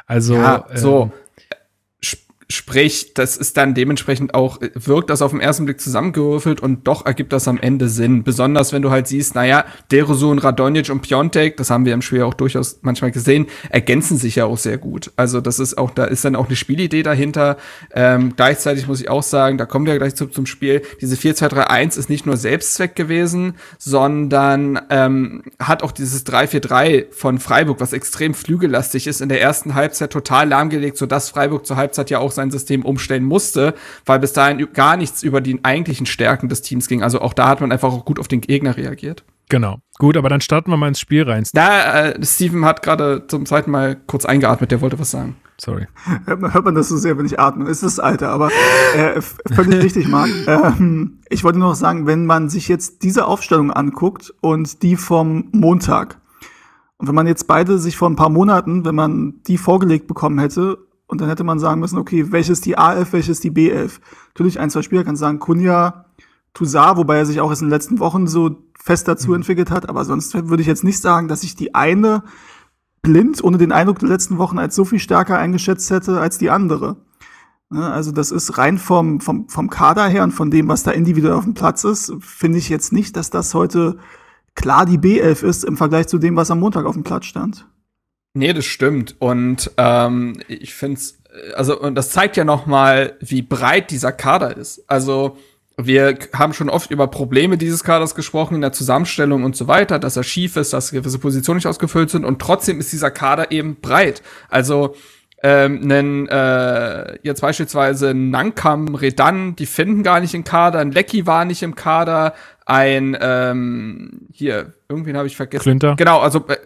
Also ja, so. Ähm, Sprich, das ist dann dementsprechend auch, wirkt das auf den ersten Blick zusammengewürfelt und doch ergibt das am Ende Sinn. Besonders wenn du halt siehst, naja, Derosun, Radonjic und Piontek, das haben wir im Spiel auch durchaus manchmal gesehen, ergänzen sich ja auch sehr gut. Also das ist auch, da ist dann auch eine Spielidee dahinter. Ähm, gleichzeitig muss ich auch sagen, da kommen wir gleich zu, zum Spiel, diese 4-2-3-1 ist nicht nur Selbstzweck gewesen, sondern ähm, hat auch dieses 3-4-3 von Freiburg, was extrem flügellastig ist, in der ersten Halbzeit total lahmgelegt, sodass Freiburg zur Halbzeit ja auch sein System umstellen musste, weil bis dahin gar nichts über die eigentlichen Stärken des Teams ging. Also auch da hat man einfach auch gut auf den Gegner reagiert. Genau. Gut, aber dann starten wir mal ins Spiel rein. Da, äh, Steven hat gerade zum zweiten Mal kurz eingeatmet, der wollte was sagen. Sorry. Hört man, hört man das so sehr, wenn ich atme? Es ist das Alter, aber äh, völlig richtig, Marc. Ähm, ich wollte nur noch sagen, wenn man sich jetzt diese Aufstellung anguckt und die vom Montag, und wenn man jetzt beide sich vor ein paar Monaten, wenn man die vorgelegt bekommen hätte und dann hätte man sagen müssen, okay, welches die A11, welches die B11. Natürlich, ein, zwei Spieler kann sagen, Kunja, Toussaint, wobei er sich auch erst in den letzten Wochen so fest dazu mhm. entwickelt hat. Aber sonst würde ich jetzt nicht sagen, dass ich die eine blind ohne den Eindruck der letzten Wochen als so viel stärker eingeschätzt hätte als die andere. Ne, also das ist rein vom, vom, vom Kader her und von dem, was da individuell auf dem Platz ist, finde ich jetzt nicht, dass das heute klar die B11 ist im Vergleich zu dem, was am Montag auf dem Platz stand. Nee, das stimmt. Und ähm, ich finde es, also, und das zeigt ja noch mal, wie breit dieser Kader ist. Also, wir haben schon oft über Probleme dieses Kaders gesprochen, in der Zusammenstellung und so weiter, dass er schief ist, dass gewisse Positionen nicht ausgefüllt sind und trotzdem ist dieser Kader eben breit. Also, ähm, einen, äh, jetzt beispielsweise Nankam, Redan, die finden gar nicht im Kader, ein Lecky war nicht im Kader, ein, ähm, hier, irgendwen habe ich vergessen. Klünter. Genau, also äh,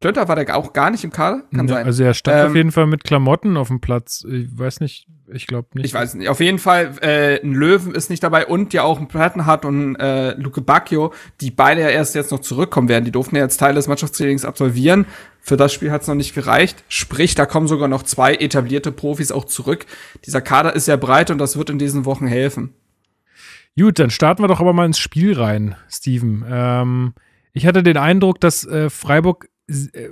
Klönter war der auch gar nicht im Kader? Kann ja, sein. Also er stand ähm, auf jeden Fall mit Klamotten auf dem Platz. Ich weiß nicht, ich glaube nicht. Ich weiß nicht. Auf jeden Fall, äh, ein Löwen ist nicht dabei und ja auch ein Plattenhardt und äh, Luke Bacchio, die beide ja erst jetzt noch zurückkommen werden. Die durften ja jetzt Teile des Mannschaftstrainings absolvieren. Für das Spiel hat es noch nicht gereicht. Sprich, da kommen sogar noch zwei etablierte Profis auch zurück. Dieser Kader ist sehr breit und das wird in diesen Wochen helfen. Gut, dann starten wir doch aber mal ins Spiel rein, Steven. Ähm, ich hatte den Eindruck, dass äh, Freiburg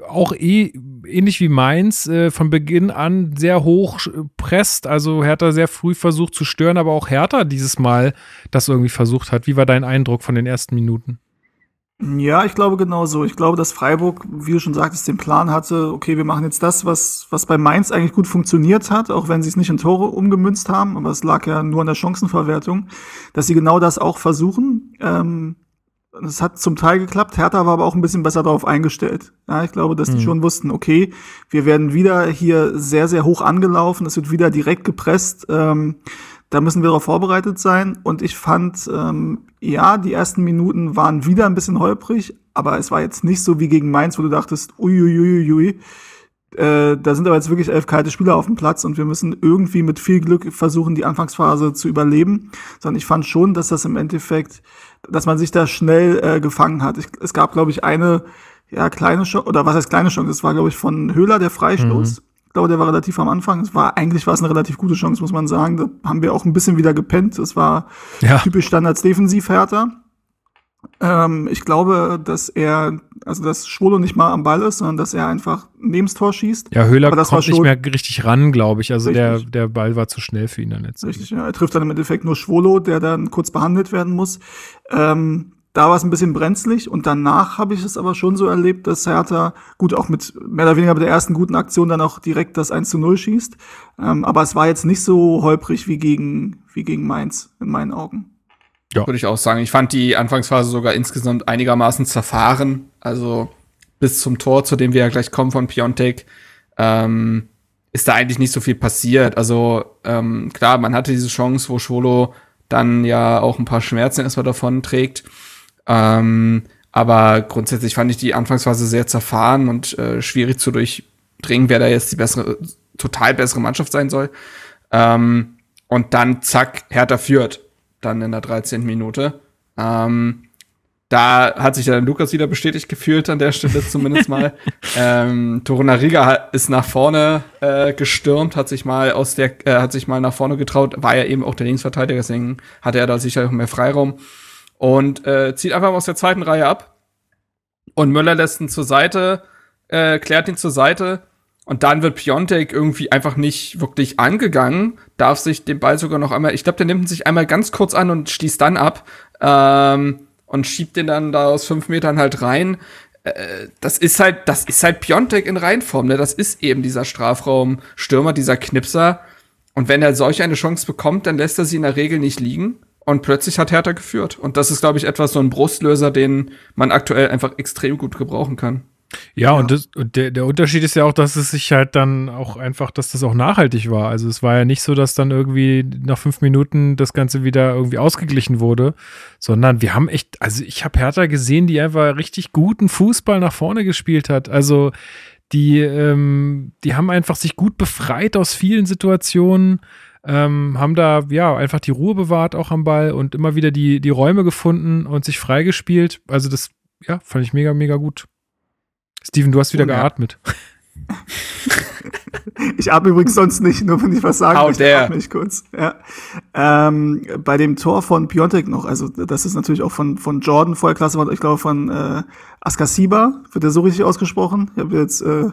auch eh, ähnlich wie Mainz äh, von Beginn an sehr hoch presst. Also Hertha sehr früh versucht zu stören, aber auch Hertha dieses Mal das irgendwie versucht hat. Wie war dein Eindruck von den ersten Minuten? Ja, ich glaube genauso. Ich glaube, dass Freiburg, wie du schon sagtest, den Plan hatte, okay, wir machen jetzt das, was, was bei Mainz eigentlich gut funktioniert hat, auch wenn sie es nicht in Tore umgemünzt haben, aber es lag ja nur an der Chancenverwertung, dass sie genau das auch versuchen. Ähm, es hat zum Teil geklappt. Hertha war aber auch ein bisschen besser darauf eingestellt. Ja, ich glaube, dass die mhm. schon wussten, okay, wir werden wieder hier sehr, sehr hoch angelaufen. Es wird wieder direkt gepresst. Ähm, da müssen wir darauf vorbereitet sein. Und ich fand, ähm, ja, die ersten Minuten waren wieder ein bisschen holprig, aber es war jetzt nicht so wie gegen Mainz, wo du dachtest, uiuiuiui. Ui, ui, äh, da sind aber jetzt wirklich elf kalte Spieler auf dem Platz und wir müssen irgendwie mit viel Glück versuchen, die Anfangsphase zu überleben. Sondern ich fand schon, dass das im Endeffekt, dass man sich da schnell äh, gefangen hat. Ich, es gab, glaube ich, eine ja, kleine Chance, oder was heißt kleine Chance? Das war, glaube ich, von Höhler der Freistoß. Mhm. Ich glaube, der war relativ am Anfang. Es war, eigentlich war es eine relativ gute Chance, muss man sagen. Da haben wir auch ein bisschen wieder gepennt. Es war ja. typisch Standards defensiv härter. Ähm, ich glaube, dass er, also dass Schwolo nicht mal am Ball ist, sondern dass er einfach neben das Tor schießt. Ja, Höhler kommt nicht mehr richtig ran, glaube ich. Also der, der Ball war zu schnell für ihn dann letztendlich. Richtig, ja. Er trifft dann im Endeffekt nur Schwolo, der dann kurz behandelt werden muss. Ähm, da war es ein bisschen brenzlig und danach habe ich es aber schon so erlebt, dass Hertha gut auch mit mehr oder weniger mit der ersten guten Aktion dann auch direkt das 1 zu 0 schießt. Ähm, aber es war jetzt nicht so holprig wie gegen, wie gegen Mainz, in meinen Augen. Ja. Würde ich auch sagen. Ich fand die Anfangsphase sogar insgesamt einigermaßen zerfahren. Also bis zum Tor, zu dem wir ja gleich kommen von Piontek, ähm, ist da eigentlich nicht so viel passiert. Also ähm, klar, man hatte diese Chance, wo Schwolo dann ja auch ein paar Schmerzen erstmal davon trägt. Ähm, aber grundsätzlich fand ich die Anfangsphase sehr zerfahren und äh, schwierig zu durchdringen, wer da jetzt die bessere, total bessere Mannschaft sein soll. Ähm, und dann zack, Hertha führt dann in der 13. Minute. Ähm, da hat sich dann Lukas wieder bestätigt gefühlt an der Stelle zumindest mal. ähm, Torunariga ist nach vorne äh, gestürmt, hat sich mal aus der, äh, hat sich mal nach vorne getraut, war ja eben auch der Linksverteidiger, deswegen hatte er da sicher auch mehr Freiraum und äh, zieht einfach mal aus der zweiten Reihe ab. Und Müller lässt ihn zur Seite, äh, klärt ihn zur Seite. Und dann wird Piontek irgendwie einfach nicht wirklich angegangen, darf sich den Ball sogar noch einmal, ich glaube, der nimmt ihn sich einmal ganz kurz an und stieß dann ab. Ähm, und schiebt den dann da aus fünf Metern halt rein. Äh, das ist halt, das ist halt Piontek in Reinform, ne? Das ist eben dieser Strafraumstürmer, dieser Knipser. Und wenn er solch eine Chance bekommt, dann lässt er sie in der Regel nicht liegen. Und plötzlich hat Hertha geführt. Und das ist, glaube ich, etwas so ein Brustlöser, den man aktuell einfach extrem gut gebrauchen kann. Ja, ja, und, das, und der, der Unterschied ist ja auch, dass es sich halt dann auch einfach, dass das auch nachhaltig war. Also es war ja nicht so, dass dann irgendwie nach fünf Minuten das Ganze wieder irgendwie ausgeglichen wurde, sondern wir haben echt, also ich habe Hertha gesehen, die einfach richtig guten Fußball nach vorne gespielt hat. Also die, ähm, die haben einfach sich gut befreit aus vielen Situationen. Ähm, haben da ja einfach die Ruhe bewahrt auch am Ball und immer wieder die, die Räume gefunden und sich freigespielt. Also das, ja, fand ich mega, mega gut. Steven, du hast wieder oh, geatmet. ich atme übrigens sonst nicht, nur wenn ich was sagen How möchte, atme ich kurz. Ja. Ähm, bei dem Tor von Piontek noch, also das ist natürlich auch von, von Jordan vorher klasse, ich glaube von äh, Askasiba, wird der so richtig ausgesprochen? Ich habe jetzt, äh,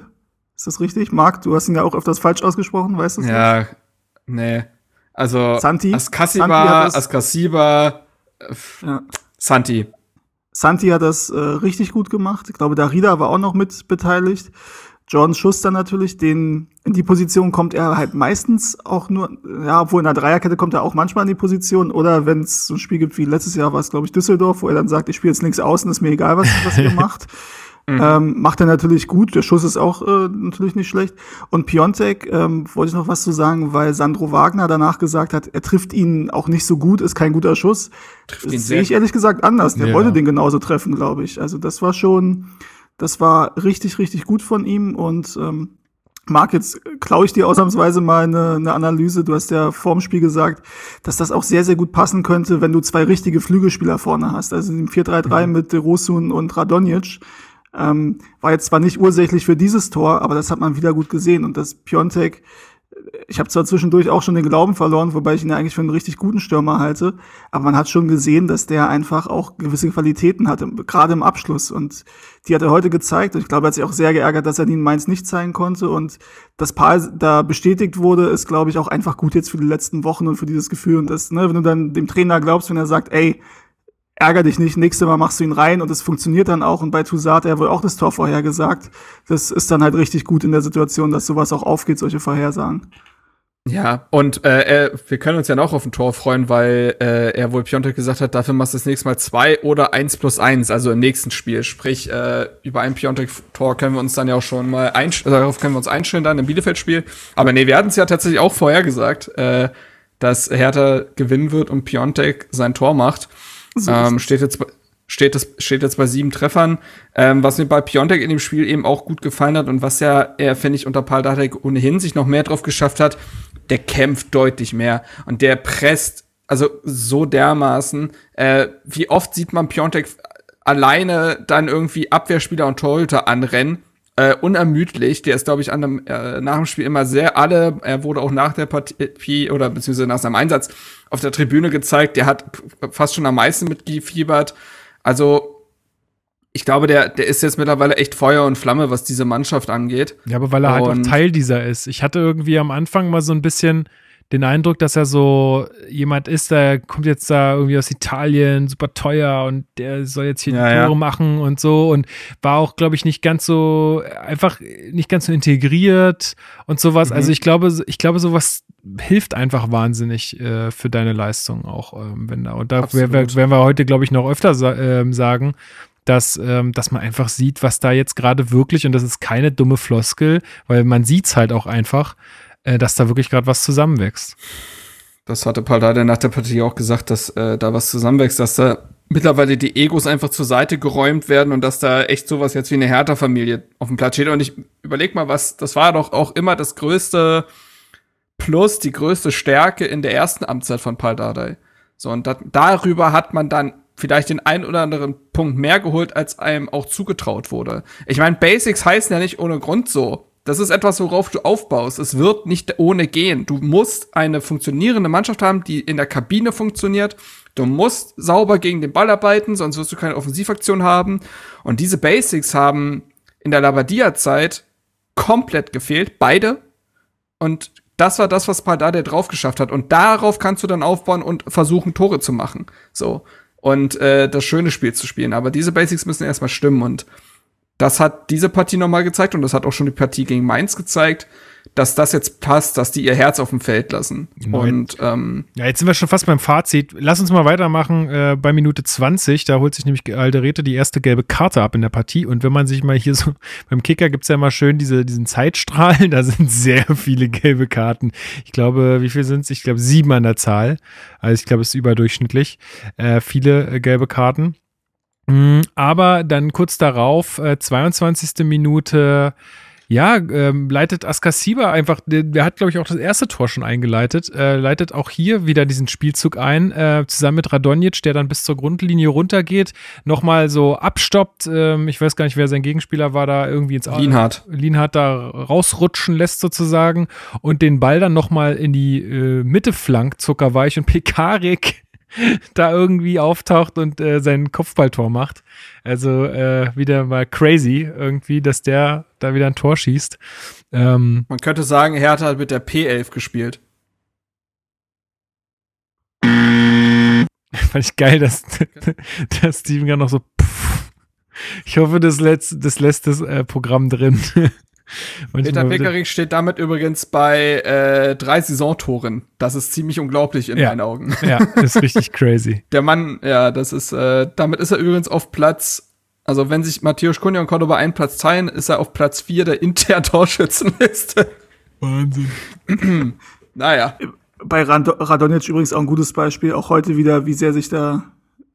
ist das richtig? Marc, du hast ihn ja auch öfters falsch ausgesprochen, weißt du das? Ja, nicht? nee. Also Santi, Askasiba, Askasiba, äh, ja. Santi. Santi hat das äh, richtig gut gemacht. Ich glaube, Darida war auch noch mit beteiligt. Jordan Schuster natürlich, den in die Position kommt er halt meistens auch nur, ja, obwohl in der Dreierkette kommt er auch manchmal in die Position. Oder wenn es so ein Spiel gibt wie letztes Jahr war es, glaube ich, Düsseldorf, wo er dann sagt, ich spiele jetzt links außen, ist mir egal, was, was ihr macht. Mhm. Ähm, macht er natürlich gut. Der Schuss ist auch äh, natürlich nicht schlecht. Und Piontek, ähm, wollte ich noch was zu sagen, weil Sandro Wagner danach gesagt hat, er trifft ihn auch nicht so gut, ist kein guter Schuss. Sehe ich ehrlich gesagt anders. Der ja. wollte den genauso treffen, glaube ich. Also das war schon, das war richtig, richtig gut von ihm. Und ähm, Marc, jetzt klaue ich dir ausnahmsweise mal eine, eine Analyse. Du hast ja vorm Spiel gesagt, dass das auch sehr, sehr gut passen könnte, wenn du zwei richtige Flügelspieler vorne hast. Also im 4-3-3 mhm. mit Rosun und Radonjic ähm, war jetzt zwar nicht ursächlich für dieses Tor, aber das hat man wieder gut gesehen. Und das Piontek, ich habe zwar zwischendurch auch schon den Glauben verloren, wobei ich ihn ja eigentlich für einen richtig guten Stürmer halte, aber man hat schon gesehen, dass der einfach auch gewisse Qualitäten hatte, gerade im Abschluss. Und die hat er heute gezeigt. Und ich glaube, er hat sich auch sehr geärgert, dass er die in Mainz nicht zeigen konnte. Und das Paar da bestätigt wurde, ist, glaube ich, auch einfach gut jetzt für die letzten Wochen und für dieses Gefühl. Und das, ne, wenn du dann dem Trainer glaubst, wenn er sagt, ey, ärger dich nicht, nächstes Mal machst du ihn rein und es funktioniert dann auch. Und bei Toussaint, er wohl auch das Tor vorhergesagt. Das ist dann halt richtig gut in der Situation, dass sowas auch aufgeht, solche Vorhersagen. Ja, und äh, wir können uns ja noch auf ein Tor freuen, weil äh, er wohl Piontek gesagt hat, dafür machst du das nächste Mal zwei oder eins plus eins, also im nächsten Spiel. Sprich, äh, über ein Piontek-Tor können wir uns dann ja auch schon mal einstellen, darauf können wir uns einstellen dann im Bielefeld-Spiel. Aber nee, wir hatten es ja tatsächlich auch vorher gesagt, äh, dass Hertha gewinnen wird und Piontek sein Tor macht. So ähm, steht jetzt steht, das, steht jetzt bei sieben Treffern. Ähm, was mir bei Piontek in dem Spiel eben auch gut gefallen hat und was ja er, finde ich, unter Paul Dardek ohnehin sich noch mehr drauf geschafft hat, der kämpft deutlich mehr und der presst also so dermaßen. Äh, wie oft sieht man Piontek alleine dann irgendwie Abwehrspieler und Torhüter anrennen äh, unermüdlich. Der ist, glaube ich, an dem, äh, nach dem Spiel immer sehr alle. Er wurde auch nach der Partie oder beziehungsweise nach seinem Einsatz auf der Tribüne gezeigt. Der hat fast schon am meisten mitgefiebert. Also ich glaube, der, der ist jetzt mittlerweile echt Feuer und Flamme, was diese Mannschaft angeht. Ja, aber weil er und halt auch Teil dieser ist. Ich hatte irgendwie am Anfang mal so ein bisschen den Eindruck, dass er so jemand ist, der kommt jetzt da irgendwie aus Italien, super teuer und der soll jetzt hier Ja, die ja. Tore machen und so und war auch, glaube ich, nicht ganz so, einfach nicht ganz so integriert und sowas. Mhm. Also ich glaube, ich glaube, sowas hilft einfach wahnsinnig äh, für deine Leistung auch, ähm, wenn da, und da Absolut. werden wir heute, glaube ich, noch öfter sa ähm, sagen, dass, ähm, dass man einfach sieht, was da jetzt gerade wirklich, und das ist keine dumme Floskel, weil man sieht es halt auch einfach, äh, dass da wirklich gerade was zusammenwächst. Das hatte Paldada nach der Partie auch gesagt, dass äh, da was zusammenwächst, dass da mittlerweile die Egos einfach zur Seite geräumt werden und dass da echt sowas jetzt wie eine Hertha-Familie auf dem Platz steht. Und ich überleg mal, was, das war doch auch immer das größte Plus, die größte Stärke in der ersten Amtszeit von Paldadei. So, und dat, darüber hat man dann vielleicht den einen oder anderen Punkt mehr geholt, als einem auch zugetraut wurde. Ich meine, Basics heißen ja nicht ohne Grund so. Das ist etwas, worauf du aufbaust. Es wird nicht ohne gehen. Du musst eine funktionierende Mannschaft haben, die in der Kabine funktioniert. Du musst sauber gegen den Ball arbeiten, sonst wirst du keine Offensivaktion haben. Und diese Basics haben in der Labadia-Zeit komplett gefehlt. Beide. Und das war das, was Pardade drauf geschafft hat. Und darauf kannst du dann aufbauen und versuchen, Tore zu machen. So. Und äh, das schöne Spiel zu spielen. Aber diese Basics müssen erstmal stimmen. Und das hat diese Partie nochmal gezeigt und das hat auch schon die Partie gegen Mainz gezeigt, dass das jetzt passt, dass die ihr Herz auf dem Feld lassen. Genau. Und ähm, Ja, jetzt sind wir schon fast beim Fazit. Lass uns mal weitermachen äh, bei Minute 20. Da holt sich nämlich Alderete die erste gelbe Karte ab in der Partie. Und wenn man sich mal hier so, beim Kicker gibt's ja immer schön diese, diesen Zeitstrahl. Da sind sehr viele gelbe Karten. Ich glaube, wie viel sind's? Ich glaube, sieben an der Zahl. Also ich glaube, es ist überdurchschnittlich. Äh, viele äh, gelbe Karten. Mm, Aber dann kurz darauf, äh, 22. Minute, ja, ähm, leitet Askasiba einfach, der, der hat, glaube ich, auch das erste Tor schon eingeleitet, äh, leitet auch hier wieder diesen Spielzug ein, äh, zusammen mit Radonjic, der dann bis zur Grundlinie runtergeht, nochmal so abstoppt, ähm, ich weiß gar nicht, wer sein Gegenspieler war, da irgendwie ins Lienhardt. Lienhardt da rausrutschen lässt sozusagen und den Ball dann nochmal in die äh, Mitte flankt, zuckerweich und Pekarik da irgendwie auftaucht und äh, sein Kopfballtor macht. Also äh, wieder mal crazy irgendwie, dass der da wieder ein Tor schießt. Ähm, man könnte sagen, Hertha hat mit der P11 gespielt. fand ich geil, dass, dass Steven gerade noch so pff. Ich hoffe, das lässt das, lässt das äh, Programm drin. Peter Pickering steht damit übrigens bei äh, drei Saisontoren. Das ist ziemlich unglaublich in Ja. meinen Augen. Ja, ist richtig crazy. Der Mann, ja, das ist, äh, damit ist er übrigens auf Platz, also wenn sich Matthäus Kunja und Cordoba einen Platz teilen, ist er auf Platz vier der internen Torschützenliste. Wahnsinn. naja. Bei Rad Radonjic übrigens auch ein gutes Beispiel. Auch heute wieder, wie sehr sich da,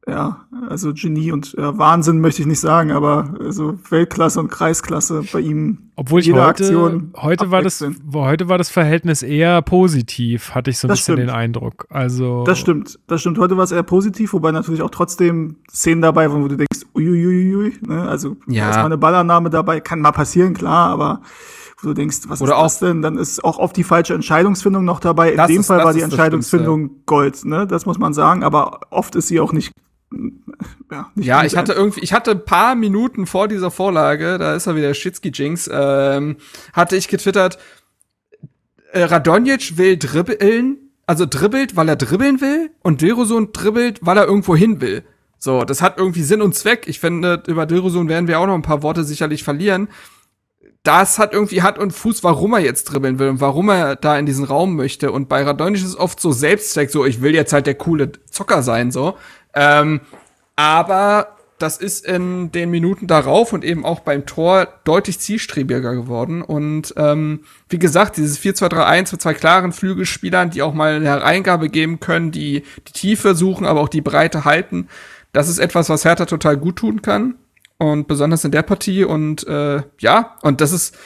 ja, also Genie und ja, Wahnsinn möchte ich nicht sagen, aber also Weltklasse und Kreisklasse bei ihm. Obwohl ich jede heute, Aktion heute war das, heute war das Verhältnis eher positiv, hatte ich so ein Das bisschen stimmt. den Eindruck. Also Das stimmt, das stimmt. Heute war es eher positiv, wobei natürlich auch trotzdem Szenen dabei waren, wo du denkst, uiuiuiui, ne? Also Ja. da ist mal eine Ballannahme dabei, kann mal passieren, klar, aber wo du denkst, was Oder ist das denn? Dann ist auch oft die falsche Entscheidungsfindung noch dabei. In dem ist- Fall war die Entscheidungsfindung Gold, ne? Das muss man sagen, aber oft ist sie auch nicht, ja, ich hatte irgendwie, ich hatte ein paar Minuten vor dieser Vorlage, da ist er wieder Schitzki Jinx, ähm, hatte ich getwittert, äh, Radonjic will dribbeln, also dribbelt, weil er dribbeln will und Dilrosun dribbelt, weil er irgendwo hin will. So, das hat irgendwie Sinn und Zweck. Ich finde, über Dilrosun werden wir auch noch ein paar Worte sicherlich verlieren. Das hat irgendwie Hand und Fuß, warum er jetzt dribbeln will und warum er da in diesen Raum möchte. Und bei Radonjic ist es oft so Selbstzweck, so ich will jetzt halt der coole Zocker sein, so. Ähm, aber das ist in den Minuten darauf und eben auch beim Tor deutlich zielstrebiger geworden. Und ähm, wie gesagt, dieses 4-2-3-1 mit zwei klaren Flügelspielern, die auch mal eine Hereingabe geben können, die die Tiefe suchen, aber auch die Breite halten, das ist etwas, was Hertha total gut tun kann. Und besonders in der Partie. Und äh, ja, und das ist.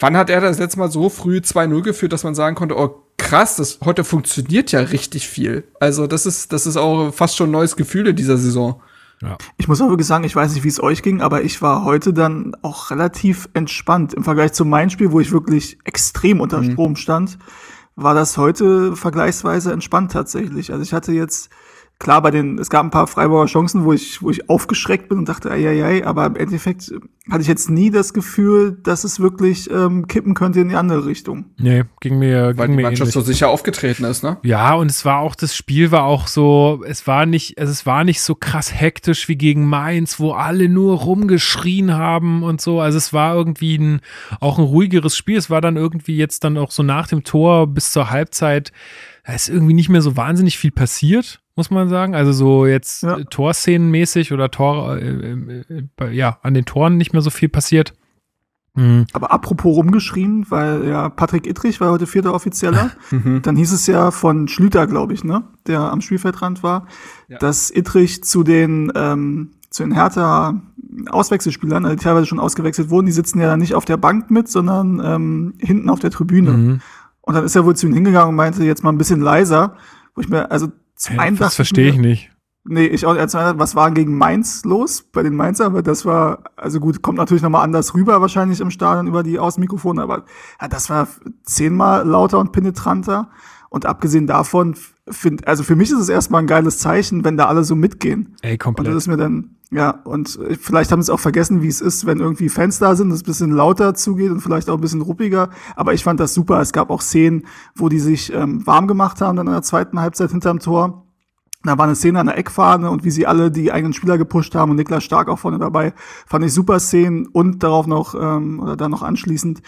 Wann hat er das letzte Mal so früh 2-0 geführt, dass man sagen konnte, oh krass, das heute funktioniert ja richtig viel. Also das ist, das ist auch fast schon ein neues Gefühl in dieser Saison. Ich muss auch wirklich sagen, ich weiß nicht, wie es euch ging, aber ich war heute dann auch relativ entspannt. Im Vergleich zu meinem Spiel, wo ich wirklich extrem unter Strom stand, war das heute vergleichsweise entspannt tatsächlich. Also ich hatte jetzt klar, bei den, es gab ein paar Freiburger Chancen, wo ich, wo ich aufgeschreckt bin und dachte, ei, ei, ei, aber im Endeffekt hatte ich jetzt nie das Gefühl, dass es wirklich ähm, kippen könnte in die andere Richtung. Nee, ging mir, Weil ging die mir Mannschaft ähnlich. so sicher aufgetreten ist, ne? Ja, und es war auch, das Spiel war auch so, es war nicht, also es war nicht so krass hektisch wie gegen Mainz, wo alle nur rumgeschrien haben und so. Also es war irgendwie ein, auch ein ruhigeres Spiel. Es war dann irgendwie jetzt dann auch so nach dem Tor bis zur Halbzeit, da ist irgendwie nicht mehr so wahnsinnig viel passiert, muss man sagen. Also so jetzt Ja. Torszenenmäßig oder Tor, äh, äh, äh, ja, an den Toren nicht mehr so viel passiert. Mhm. Aber apropos rumgeschrien, weil ja Patrick Ittrich war heute vierter Offizieller. Mhm. Dann hieß es ja von Schlüter, glaube ich, ne, der am Spielfeldrand war, Ja. dass Ittrich zu den ähm, zu den Hertha Auswechselspielern, also die teilweise schon ausgewechselt wurden, die sitzen ja nicht auf der Bank mit, sondern ähm, hinten auf der Tribüne. Mhm. Und dann ist er wohl zu ihnen hingegangen und meinte jetzt mal ein bisschen leiser, wo ich mir also Hey, das verstehe ich nicht. Nee, ich auch, als was war gegen Mainz los bei den Mainzer, aber das war, also gut, kommt natürlich nochmal anders rüber wahrscheinlich im Stadion über die Außenmikrofone, aber ja, das war zehnmal lauter und penetranter. Und abgesehen davon, find, also für mich ist es erstmal ein geiles Zeichen, wenn da alle so mitgehen. Ey, Und komplett. das ist mir dann, ja, und vielleicht haben sie auch vergessen, wie es ist, wenn irgendwie Fans da sind, dass es ein bisschen lauter zugeht und vielleicht auch ein bisschen ruppiger. Aber ich fand das super. Es gab auch Szenen, wo die sich ähm, warm gemacht haben, dann in der zweiten Halbzeit hinterm Tor. Da war eine Szene an der Eckfahne und wie sie alle die eigenen Spieler gepusht haben und Niklas Stark auch vorne dabei. Fand ich super Szenen und darauf noch, ähm, oder dann noch anschließend,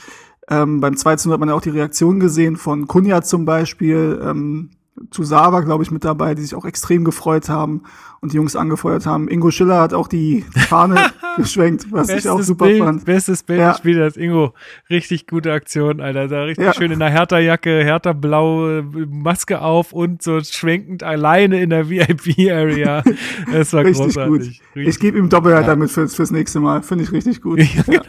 ähm, beim 2 zu 0 hat man ja auch die Reaktion gesehen von Kunja zum Beispiel, ähm, Tusawa, glaube ich, mit dabei, die sich auch extrem gefreut haben und die Jungs angefeuert haben. Ingo Schiller hat auch die Fahne geschwenkt, was ich auch super Bild, fand. Bestes Bild Ja. des Spielers, Ingo. Richtig gute Aktion, Alter. Da richtig Ja. schön in der Hertha-Jacke, Hertha-blaue Maske auf und so schwenkend alleine in der VIP-Area. Das war Richtig großartig. gut. Ich gebe ihm Doppelhalt damit fürs, fürs nächste Mal. Finde ich richtig gut. Ja, genau.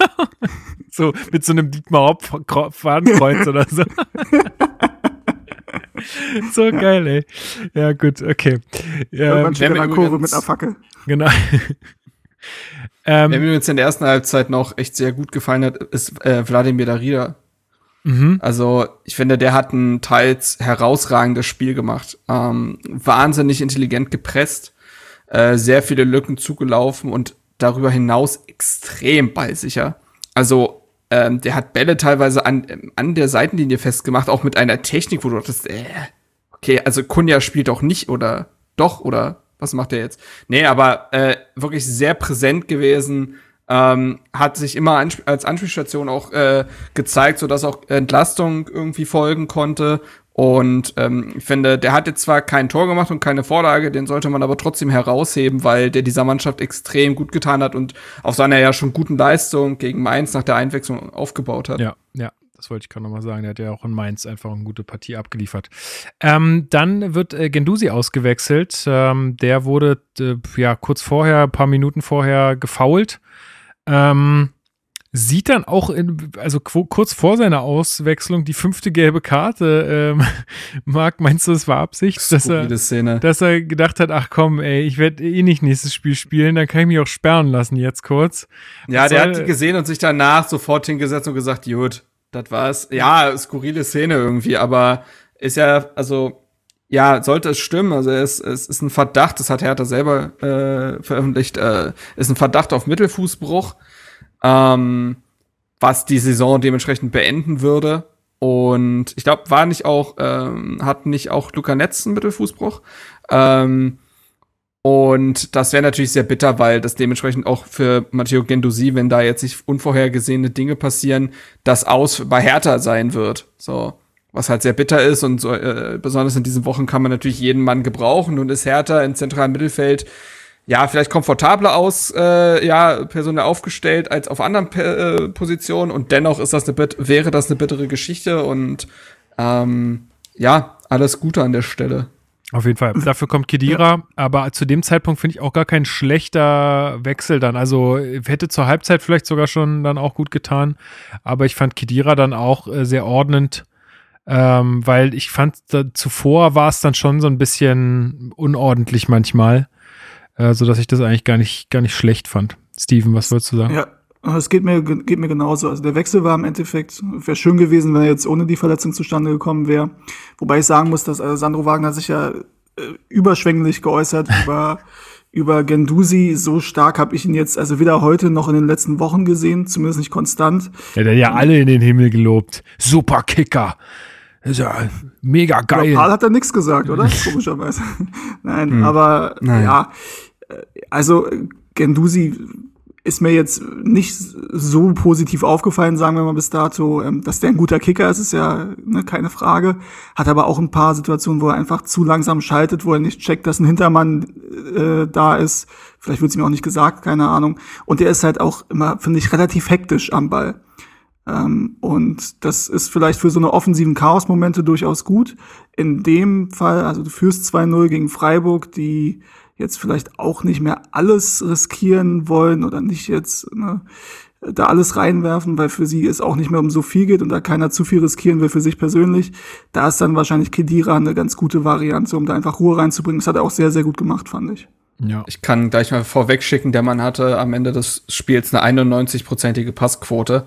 So mit so einem Dietmar Hopp Fadenkreuz oder so. so geil, ey. Ja, gut, okay. Ja, Irgendwann steht in wer der mir Kurve mit einer Fackel. genau. Wer ähm, mir jetzt in der ersten Halbzeit noch echt sehr gut gefallen hat, ist äh, Wladimir Darida. mhm. Also ich finde, der hat ein teils herausragendes Spiel gemacht. Ähm, wahnsinnig intelligent gepresst, äh, sehr viele Lücken zugelaufen und darüber hinaus extrem ballsicher. Also ähm, der hat Bälle teilweise an, ähm, an der Seitenlinie festgemacht, auch mit einer Technik, wo du dachtest, äh, okay, also Kunja spielt doch nicht oder doch oder was macht er jetzt? Nee, aber äh, wirklich sehr präsent gewesen, ähm, hat sich immer als Anspielstation auch äh, gezeigt, sodass auch Entlastung irgendwie folgen konnte. Und ähm, ich finde, der hat jetzt zwar kein Tor gemacht und keine Vorlage, den sollte man aber trotzdem herausheben, weil der dieser Mannschaft extrem gut getan hat und auf seiner ja schon guten Leistung gegen Mainz nach der Einwechslung aufgebaut hat. Ja, ja, das wollte ich gerade nochmal sagen. Der hat ja auch in Mainz einfach eine gute Partie abgeliefert. Ähm, dann wird äh, Gendusi ausgewechselt. Ähm, der wurde äh, ja kurz vorher, ein paar Minuten vorher gefoult. Ähm, sieht dann auch, in, also kurz vor seiner Auswechslung, die fünfte gelbe Karte. Ähm, Marc, meinst du, es war Absicht, dass er, Szene. dass er gedacht hat, ach komm, ey, ich werde eh nicht nächstes Spiel spielen, dann kann ich mich auch sperren lassen jetzt kurz. Ja, der hat die gesehen und sich danach sofort hingesetzt und gesagt, gut, das war's. Ja, skurrile Szene irgendwie, aber ist ja, also, ja, sollte es stimmen, also es, es ist ein Verdacht, das hat Hertha selber äh, veröffentlicht, äh, ist ein Verdacht auf Mittelfußbruch, ähm, was die Saison dementsprechend beenden würde. Und ich glaube, war nicht auch, ähm, hat nicht auch Luca Netz einen Mittelfußbruch. Ähm, und das wäre natürlich sehr bitter, weil das dementsprechend auch für Matteo Gendosi, wenn da jetzt nicht unvorhergesehene Dinge passieren, das aus bei Hertha sein wird. So, was halt sehr bitter ist und so, äh, besonders in diesen Wochen kann man natürlich jeden Mann gebrauchen und ist Hertha im zentralen Mittelfeld ja, vielleicht komfortabler aus, äh, ja, personell aufgestellt als auf anderen äh, Positionen. Und dennoch ist das eine bit wäre das eine bittere Geschichte. Und ähm, ja, alles Gute an der Stelle. Auf jeden Fall. Dafür kommt Kedira, aber zu dem Zeitpunkt finde ich auch gar kein schlechter Wechsel dann. Also hätte zur Halbzeit vielleicht sogar schon dann auch gut getan, aber ich fand Kedira dann auch äh, sehr ordnend, ähm, weil ich fand, da, zuvor war es dann schon so ein bisschen unordentlich manchmal, äh, sodass ich das eigentlich gar nicht, gar nicht schlecht fand. Steven, was wolltest du sagen? Ja, es geht mir, geht mir genauso. Also der Wechsel war im Endeffekt, wäre schön gewesen, wenn er jetzt ohne die Verletzung zustande gekommen wäre. Wobei ich sagen muss, dass Alessandro Wagner sich ja äh, überschwänglich geäußert über, über Gendusi. So stark habe ich ihn jetzt also weder heute noch in den letzten Wochen gesehen, zumindest nicht konstant. Ja, der hat ja alle in den Himmel gelobt. Super Kicker. Ist ja mega geil. Paul hat da nichts gesagt, oder? Komischerweise. Nein, hm. aber Nein. ja, also Gendusi ist mir jetzt nicht so positiv aufgefallen, sagen wir mal bis dato. Ähm, dass der ein guter Kicker ist, ist ja ne, keine Frage. Hat aber auch ein paar Situationen, wo er einfach zu langsam schaltet, wo er nicht checkt, dass ein Hintermann äh, da ist. Vielleicht wird es mir auch nicht gesagt, keine Ahnung. Und der ist halt auch immer, finde ich, relativ hektisch am Ball. Ähm, und das ist vielleicht für so eine offensiven Chaos-Momente durchaus gut. In dem Fall, also du führst 2-0 gegen Freiburg, die jetzt vielleicht auch nicht mehr alles riskieren wollen oder nicht jetzt ne, da alles reinwerfen, weil für sie es auch nicht mehr um so viel geht und da keiner zu viel riskieren will für sich persönlich. Da ist dann wahrscheinlich Kedira eine ganz gute Variante, um da einfach Ruhe reinzubringen. Das hat er auch sehr, sehr gut gemacht, fand ich. Ja. Ich kann gleich mal vorweg schicken, der Mann hatte am Ende des Spiels eine 91-prozentige Passquote.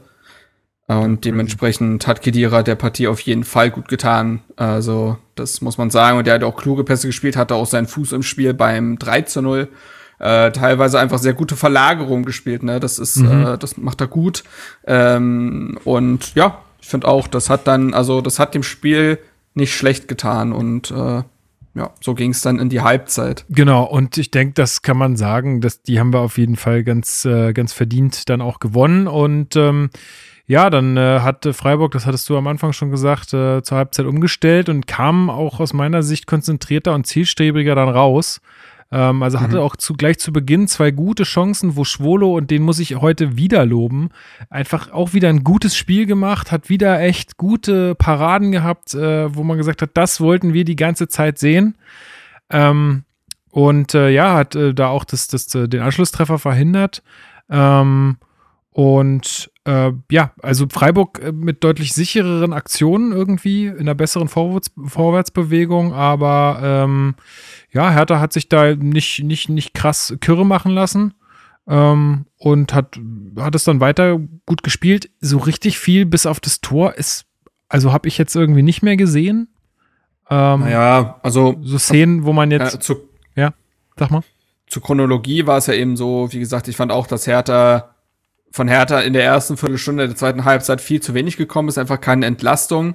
Und dementsprechend hat Kedira der Partie auf jeden Fall gut getan. Also, das muss man sagen. Und der hat auch kluge Pässe gespielt, hatte auch seinen Fuß im Spiel beim 3 zu 0. Äh, teilweise einfach sehr gute Verlagerung gespielt, ne? Das ist, mhm. äh, das macht er gut. Ähm, und ja, ich finde auch, das hat dann, also das hat dem Spiel nicht schlecht getan und äh, ja, so ging es dann in die Halbzeit. Genau, und ich denke, das kann man sagen, dass die haben wir auf jeden Fall ganz, äh, ganz verdient dann auch gewonnen. Und ähm, ja, dann äh, hat Freiburg, das hattest du am Anfang schon gesagt, äh, zur Halbzeit umgestellt und kam auch aus meiner Sicht konzentrierter und zielstrebiger dann raus. Ähm, also hatte mhm. auch zu, gleich zu Beginn zwei gute Chancen, wo Schwolo, und den muss ich heute wieder loben, einfach auch wieder ein gutes Spiel gemacht, hat wieder echt gute Paraden gehabt, äh, wo man gesagt hat, das wollten wir die ganze Zeit sehen. Ähm, und äh, ja, hat äh, da auch das, das, den Anschlusstreffer verhindert. Ähm, und äh, ja, also Freiburg äh, mit deutlich sichereren Aktionen irgendwie, in einer besseren Vorwärts Vorwärtsbewegung, aber ähm, ja, Hertha hat sich da nicht, nicht, nicht krass Kürre machen lassen ähm, und hat, hat es dann weiter gut gespielt. So richtig viel bis auf das Tor ist, also habe ich jetzt irgendwie nicht mehr gesehen. Ähm, naja, also so Szenen, wo man jetzt. Äh, zu, ja, sag mal. Zur Chronologie war es ja eben so, wie gesagt, ich fand auch, dass Hertha von Hertha in der ersten Viertelstunde der zweiten Halbzeit viel zu wenig gekommen ist, einfach keine Entlastung.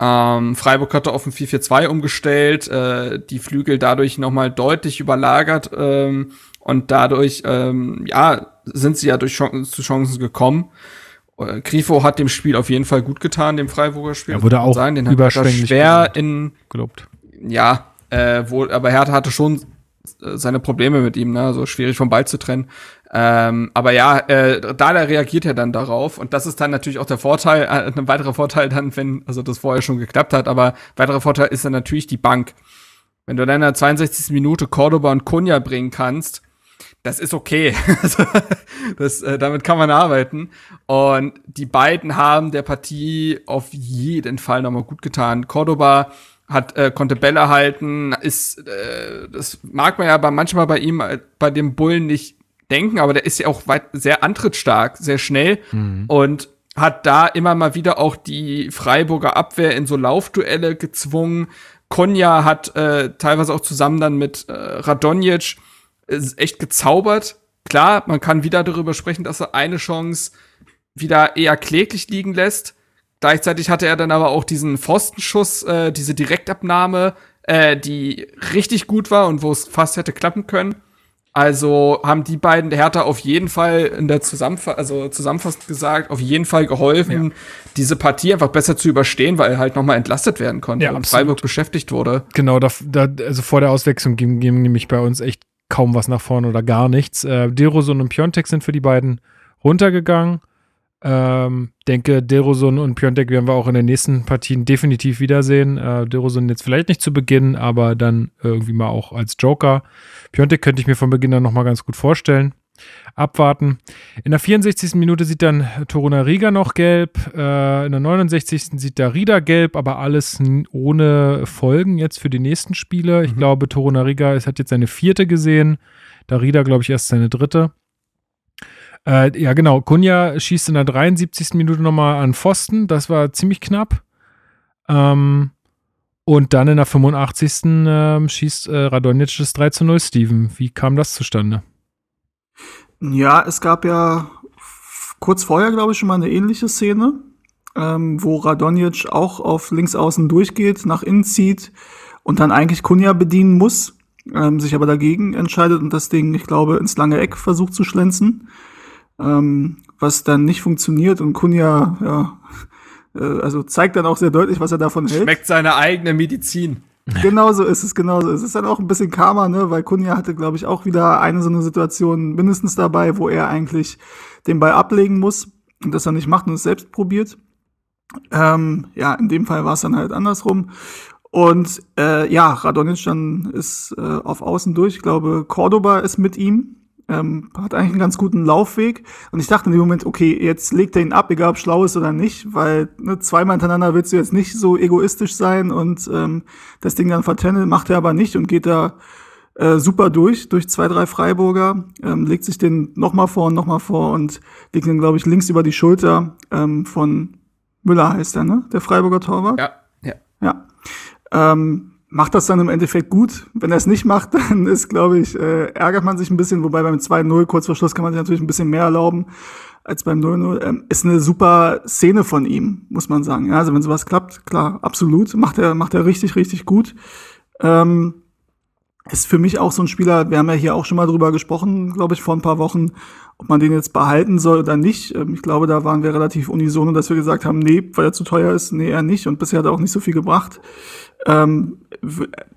Ähm, Freiburg hatte auf ein 4-4-2 umgestellt, äh, die Flügel dadurch nochmal deutlich überlagert ähm, und dadurch, ähm, ja, sind sie ja durch Chancen, zu Chancen gekommen. Äh, Grifo hat dem Spiel auf jeden Fall gut getan, dem Freiburger Spiel. Er wurde auch sagen. Den überschwänglich schwer in gelobt. Ja, äh, wohl, aber Hertha hatte schon äh, seine Probleme mit ihm, ne? so schwierig vom Ball zu trennen. Ähm, aber ja, äh, Dada reagiert ja dann darauf und das ist dann natürlich auch der Vorteil, äh, ein weiterer Vorteil dann, wenn, also das vorher schon geklappt hat, aber weiterer Vorteil ist dann natürlich die Bank. Wenn du dann in der 62. Minute Cordoba und Kunja bringen kannst, das ist okay. Also, das, äh, damit kann man arbeiten. Und die beiden haben der Partie auf jeden Fall nochmal gut getan. Cordoba hat äh, konnte Bälle halten, ist äh, das mag man ja aber manchmal bei ihm äh, bei dem Bullen nicht denken, aber der ist ja auch weit, sehr antrittsstark, sehr schnell mhm. und hat da immer mal wieder auch die Freiburger Abwehr in so Laufduelle gezwungen. Konja hat äh, teilweise auch zusammen dann mit äh, Radonjic äh, echt gezaubert. Klar, man kann wieder darüber sprechen, dass er eine Chance wieder eher kläglich liegen lässt. Gleichzeitig hatte er dann aber auch diesen Pfostenschuss, äh, diese Direktabnahme, äh, die richtig gut war und wo es fast hätte klappen können. Also haben die beiden der Hertha auf jeden Fall in der Zusammenfassung, also zusammenfassend gesagt, auf jeden Fall geholfen, ja. diese Partie einfach besser zu überstehen, weil er halt nochmal entlastet werden konnte ja, und Freiburg beschäftigt wurde. Genau, da, da, also vor der Auswechslung ging, ging nämlich bei uns echt kaum was nach vorne oder gar nichts. Äh, Derosun und Piontek sind für die beiden runtergegangen. Ähm, denke, Derosun und Piontek werden wir auch in den nächsten Partien definitiv wiedersehen. Äh, Derosun jetzt vielleicht nicht zu Beginn, aber dann irgendwie mal auch als Joker. Piontek könnte ich mir von Beginn an nochmal ganz gut vorstellen. Abwarten. In der 64. Minute sieht dann Toruna Riga noch gelb. Äh, in der 69. sieht da Rieda gelb, aber alles ohne Folgen jetzt für die nächsten Spiele. Ich mhm. glaube, Toruna Riga hat jetzt seine vierte gesehen. Darida, glaube ich, erst seine dritte. Äh, ja, genau. Kunja schießt in der 73. Minute nochmal an Pfosten. Das war ziemlich knapp. Ähm, Und dann in der 85. Ähm, schießt äh, Radonjic das 3 zu 0, Steven. Wie kam das zustande? Ja, es gab ja kurz vorher, glaube ich, schon mal eine ähnliche Szene, ähm, wo Radonjic auch auf links außen durchgeht, nach innen zieht und dann eigentlich Kunja bedienen muss, ähm, sich aber dagegen entscheidet und das Ding, ich glaube, ins lange Eck versucht zu schlänzen, ähm, was dann nicht funktioniert und Kunja, ja, äh, also zeigt dann auch sehr deutlich, was er davon hält. Schmeckt seine eigene Medizin. Genau so ist es, genau so. Es ist dann auch ein bisschen Karma, ne, weil Kunja hatte, glaube ich, auch wieder eine so eine Situation mindestens dabei, wo er eigentlich den Ball ablegen muss und das er nicht macht und es selbst probiert. Ähm, ja, in dem Fall war es dann halt andersrum. Und äh, ja, Radonic dann ist äh, auf Außen durch. Ich glaube, Cordoba ist mit ihm. Ähm, hat eigentlich einen ganz guten Laufweg. Und ich dachte in dem Moment, okay, jetzt legt er ihn ab, egal ob schlau ist oder nicht, weil ne, zweimal hintereinander willst du jetzt nicht so egoistisch sein und ähm, das Ding dann vertenneln, macht er aber nicht und geht da äh, super durch, durch zwei, drei Freiburger, ähm, legt sich den nochmal vor und nochmal vor und legt den, glaube ich, links über die Schulter ähm, von Müller heißt er, ne? Der Freiburger Torwart. Ja, ja. Ja. Ähm, macht das dann im Endeffekt gut. Wenn er es nicht macht, dann ist, glaube ich, äh, ärgert man sich ein bisschen, wobei beim 2-0 kurz vor Schluss kann man sich natürlich ein bisschen mehr erlauben als beim 0-0. Ähm, ist eine super Szene von ihm, muss man sagen. Ja, also wenn sowas klappt, klar, absolut. Macht er, macht er richtig, richtig gut. Ähm, ist für mich auch so ein Spieler, wir haben ja hier auch schon mal drüber gesprochen, glaube ich, vor ein paar Wochen, ob man den jetzt behalten soll oder nicht. Ähm, ich glaube, da waren wir relativ unisono, dass wir gesagt haben, nee, weil er zu teuer ist, nee, er nicht. Und bisher hat er auch nicht so viel gebracht. Ähm,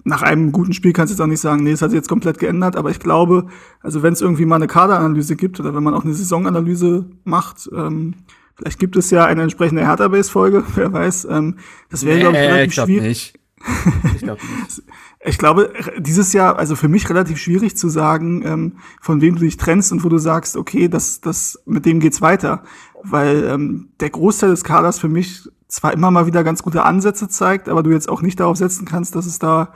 nach einem guten Spiel kannst du jetzt auch nicht sagen, nee, es hat sich jetzt komplett geändert, aber ich glaube, also wenn es irgendwie mal eine Kaderanalyse gibt oder wenn man auch eine Saisonanalyse macht, ähm, vielleicht gibt es ja eine entsprechende Hertha-Base-Folge, wer weiß, ähm, das wäre, nee, glaube ich, relativ ich glaub schwierig. Nicht. Ich glaube nicht. Ich glaube, dieses Jahr, also für mich relativ schwierig zu sagen, ähm, von wem du dich trennst und wo du sagst, okay, das, das, mit dem geht's weiter. Weil ähm, der Großteil des Kaders für mich zwar immer mal wieder ganz gute Ansätze zeigt, aber du jetzt auch nicht darauf setzen kannst, dass es da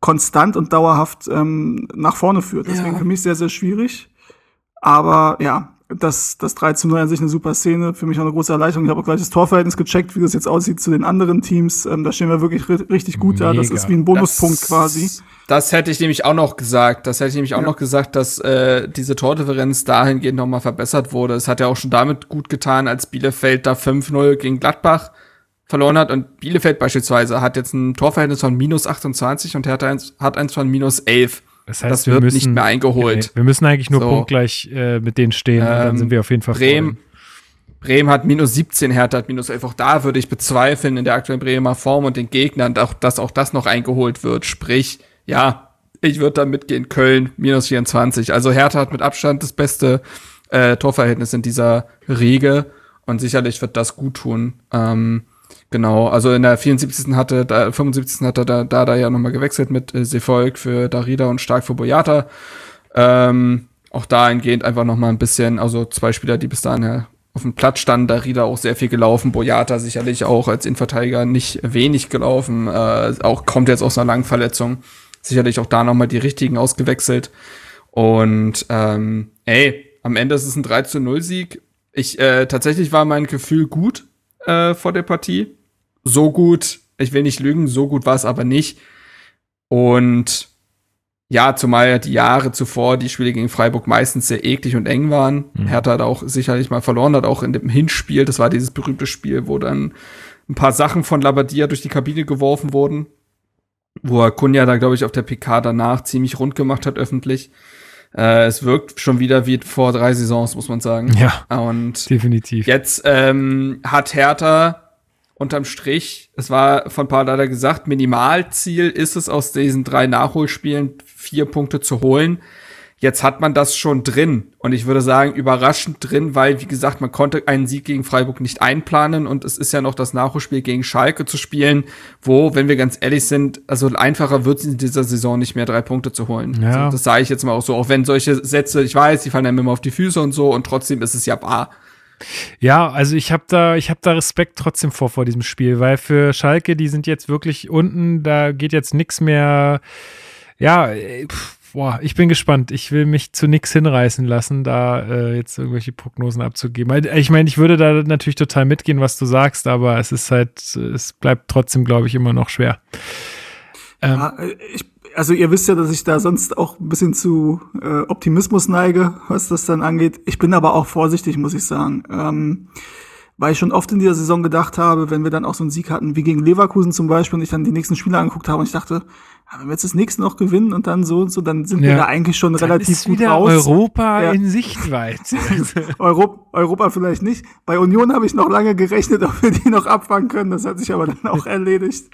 konstant und dauerhaft ähm, nach vorne führt. Deswegen ja. für mich sehr, sehr schwierig. Aber ja, das, das 3 zu 0 an sich eine super Szene, für mich auch eine große Erleichterung. Ich habe auch gleich das Torverhältnis gecheckt, wie das jetzt aussieht zu den anderen Teams. Ähm, da stehen wir wirklich richtig gut Mega. da. Das ist wie ein Bonuspunkt das, quasi. Das hätte ich nämlich auch noch gesagt. Das hätte ich nämlich auch ja. noch gesagt, dass äh, diese Tordifferenz dahingehend nochmal verbessert wurde. Es hat ja auch schon damit gut getan, als Bielefeld da 5-0 gegen Gladbach verloren hat. Und Bielefeld beispielsweise hat jetzt ein Torverhältnis von minus 28 und Hertha eins, hat eins von minus 11. Das heißt, das wird müssen, nicht mehr eingeholt. wir müssen eigentlich nur so. punktgleich äh, mit denen stehen ähm, dann sind wir auf jeden Fall Bremen, Bremen hat minus 17, Hertha hat minus 11. Auch da würde ich bezweifeln in der aktuellen Bremer Form und den Gegnern, auch, dass auch das noch eingeholt wird. Sprich, ja, ich würde da mitgehen, Köln minus 24. Also Hertha hat mit Abstand das beste äh, Torverhältnis in dieser Riege und sicherlich wird das gut tun. Ähm, Genau, also in der 74. hatte, da, 75. hat er da, da, da ja nochmal gewechselt mit äh, Sefolk für Darida und Stark für Boyata. Ähm, auch dahingehend einfach nochmal ein bisschen, also zwei Spieler, die bis dahin ja auf dem Platz standen, Darida auch sehr viel gelaufen, Boyata sicherlich auch als Innenverteidiger nicht wenig gelaufen, äh, auch kommt jetzt aus einer langen Verletzung, sicherlich auch da nochmal die richtigen ausgewechselt. Und ähm, ey, am Ende ist es ein 3 zu 0 Sieg. Ich, äh, tatsächlich war mein Gefühl gut äh, vor der Partie so gut, ich will nicht lügen, so gut war es aber nicht. Und ja, zumal die Jahre zuvor die Spiele gegen Freiburg meistens sehr eklig und eng waren. Mhm. Hertha hat auch sicherlich mal verloren, hat auch in dem Hinspiel, das war dieses berühmte Spiel, wo dann ein paar Sachen von Labadia durch die Kabine geworfen wurden, wo er Kunja da, glaube ich, auf der PK danach ziemlich rund gemacht hat öffentlich. Äh, es wirkt schon wieder wie vor drei Saisons, muss man sagen. Ja. Und definitiv. Jetzt ähm, hat Hertha unterm Strich, es war von Paul gesagt, Minimalziel ist es aus diesen drei Nachholspielen vier Punkte zu holen. Jetzt hat man das schon drin und ich würde sagen überraschend drin, weil wie gesagt, man konnte einen Sieg gegen Freiburg nicht einplanen und es ist ja noch das Nachholspiel gegen Schalke zu spielen, wo, wenn wir ganz ehrlich sind, also einfacher wird es in dieser Saison nicht mehr drei Punkte zu holen. Ja. Also das sage ich jetzt mal auch so, auch wenn solche Sätze, ich weiß, die fallen einem immer auf die Füße und so und trotzdem ist es ja wahr. Ja, also ich habe da, ich habe da Respekt trotzdem vor vor diesem Spiel, weil für Schalke, die sind jetzt wirklich unten, da geht jetzt nichts mehr. Ja, boah, ich bin gespannt. Ich will mich zu nichts hinreißen lassen, da äh, jetzt irgendwelche Prognosen abzugeben. Ich meine, ich würde da natürlich total mitgehen, was du sagst, aber es ist halt, es bleibt trotzdem, glaube ich, immer noch schwer. Ähm, ja, ich, also ihr wisst ja, dass ich da sonst auch ein bisschen zu äh, Optimismus neige, was das dann angeht. Ich bin aber auch vorsichtig, muss ich sagen. Ähm, weil ich schon oft in dieser Saison gedacht habe, wenn wir dann auch so einen Sieg hatten, wie gegen Leverkusen zum Beispiel, und ich dann die nächsten Spiele angeguckt habe und ich dachte, wenn wir jetzt das nächste noch gewinnen und dann so und so, dann sind ja. wir da eigentlich schon dann relativ ist gut wieder raus. Europa ja. in Sichtweite. Europa, Europa vielleicht nicht. Bei Union habe ich noch lange gerechnet, ob wir die noch abfangen können. Das hat sich aber dann auch erledigt.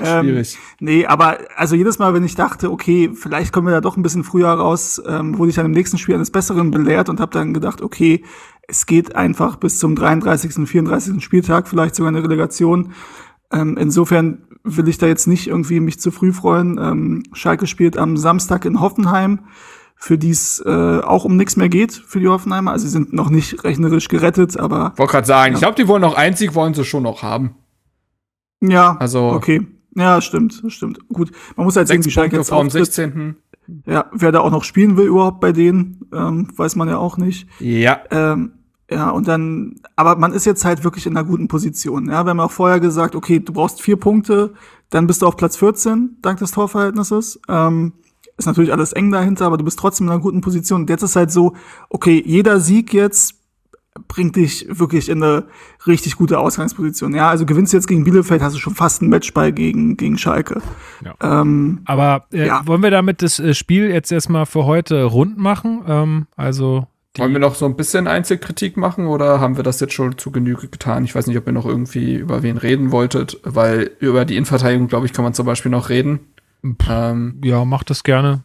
Ähm, Schwierig. Ähm, nee, aber also jedes Mal, wenn ich dachte, okay, vielleicht kommen wir da doch ein bisschen früher raus, ähm, wurde ich dann im nächsten Spiel eines Besseren belehrt und habe dann gedacht, okay, es geht einfach bis zum 33., 34. Spieltag, vielleicht sogar eine Relegation. Ähm, insofern will ich da jetzt nicht irgendwie mich zu früh freuen. Ähm, Schalke spielt am Samstag in Hoffenheim, für die es äh, auch um nichts mehr geht für die Hoffenheimer. Also sie sind noch nicht rechnerisch gerettet, aber. Wollte gerade sagen, ja. ich glaube, die wollen noch einzig, wollen sie schon noch haben. Ja, also okay. Ja, stimmt, stimmt. Gut, man muss halt sehen, wie Schalke jetzt vor 16. Ja, wer da auch noch spielen will überhaupt bei denen, ähm, weiß man ja auch nicht. Ja. Ähm, ja, und dann, aber man ist jetzt halt wirklich in einer guten Position. Ja, wir haben auch vorher gesagt, okay, du brauchst vier Punkte, dann bist du auf Platz 14 dank des Torverhältnisses. Ähm, ist natürlich alles eng dahinter, aber du bist trotzdem in einer guten Position. Und jetzt ist halt so, okay, jeder Sieg jetzt bringt dich wirklich in eine richtig gute Ausgangsposition. Ja, also gewinnst du jetzt gegen Bielefeld, hast du schon fast ein Matchball gegen, gegen Schalke. Ja. Ähm, Aber äh, ja. wollen wir damit das äh, Spiel jetzt erstmal für heute rund machen? Ähm, also wollen wir noch so ein bisschen Einzelkritik machen oder haben wir das jetzt schon zu Genüge getan? Ich weiß nicht, ob ihr noch irgendwie über wen reden wolltet, weil über die Innenverteidigung, glaube ich, kann man zum Beispiel noch reden. Ähm, ja, macht das gerne.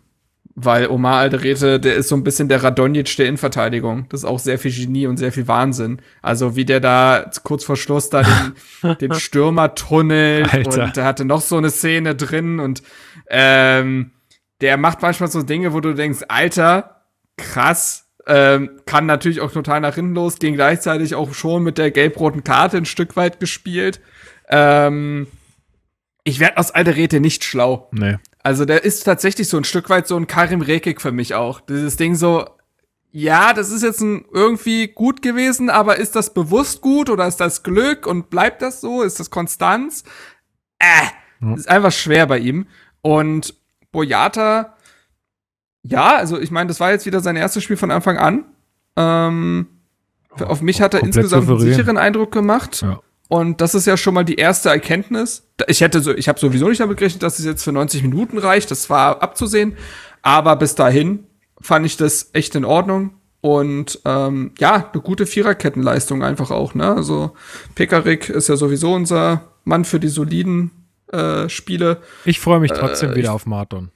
Weil Omar Alderete, der ist so ein bisschen der Radonjic der Innenverteidigung. Das ist auch sehr viel Genie und sehr viel Wahnsinn. Also wie der da kurz vor Schluss da den, den Stürmer tunnelt Alter. und der hatte noch so eine Szene drin und ähm, der macht manchmal so Dinge, wo du denkst, Alter, krass, ähm, kann natürlich auch total nach hinten losgehen, gleichzeitig auch schon mit der gelb-roten Karte ein Stück weit gespielt. Ähm, ich werde aus Alderete nicht schlau. Nee. Also der ist tatsächlich so ein Stück weit so ein Karim Rekik für mich auch. Dieses Ding so, ja, das ist jetzt ein, irgendwie gut gewesen, aber ist das bewusst gut oder ist das Glück und bleibt das so? Ist das Konstanz? Äh, ja. ist einfach schwer bei ihm. Und Boyata, ja, also ich meine, das war jetzt wieder sein erstes Spiel von Anfang an. Ähm, oh, auf mich hat er insgesamt souverän. einen sicheren Eindruck gemacht. Ja. Und das ist ja schon mal die erste Erkenntnis. Ich hätte so, ich habe sowieso nicht damit gerechnet, dass es jetzt für 90 Minuten reicht. Das war abzusehen. Aber bis dahin fand ich das echt in Ordnung. Und ähm, ja, eine gute Viererkettenleistung einfach auch. Ne? Also Pekarik ist ja sowieso unser Mann für die soliden äh, Spiele. Ich freue mich trotzdem äh, wieder auf Marton.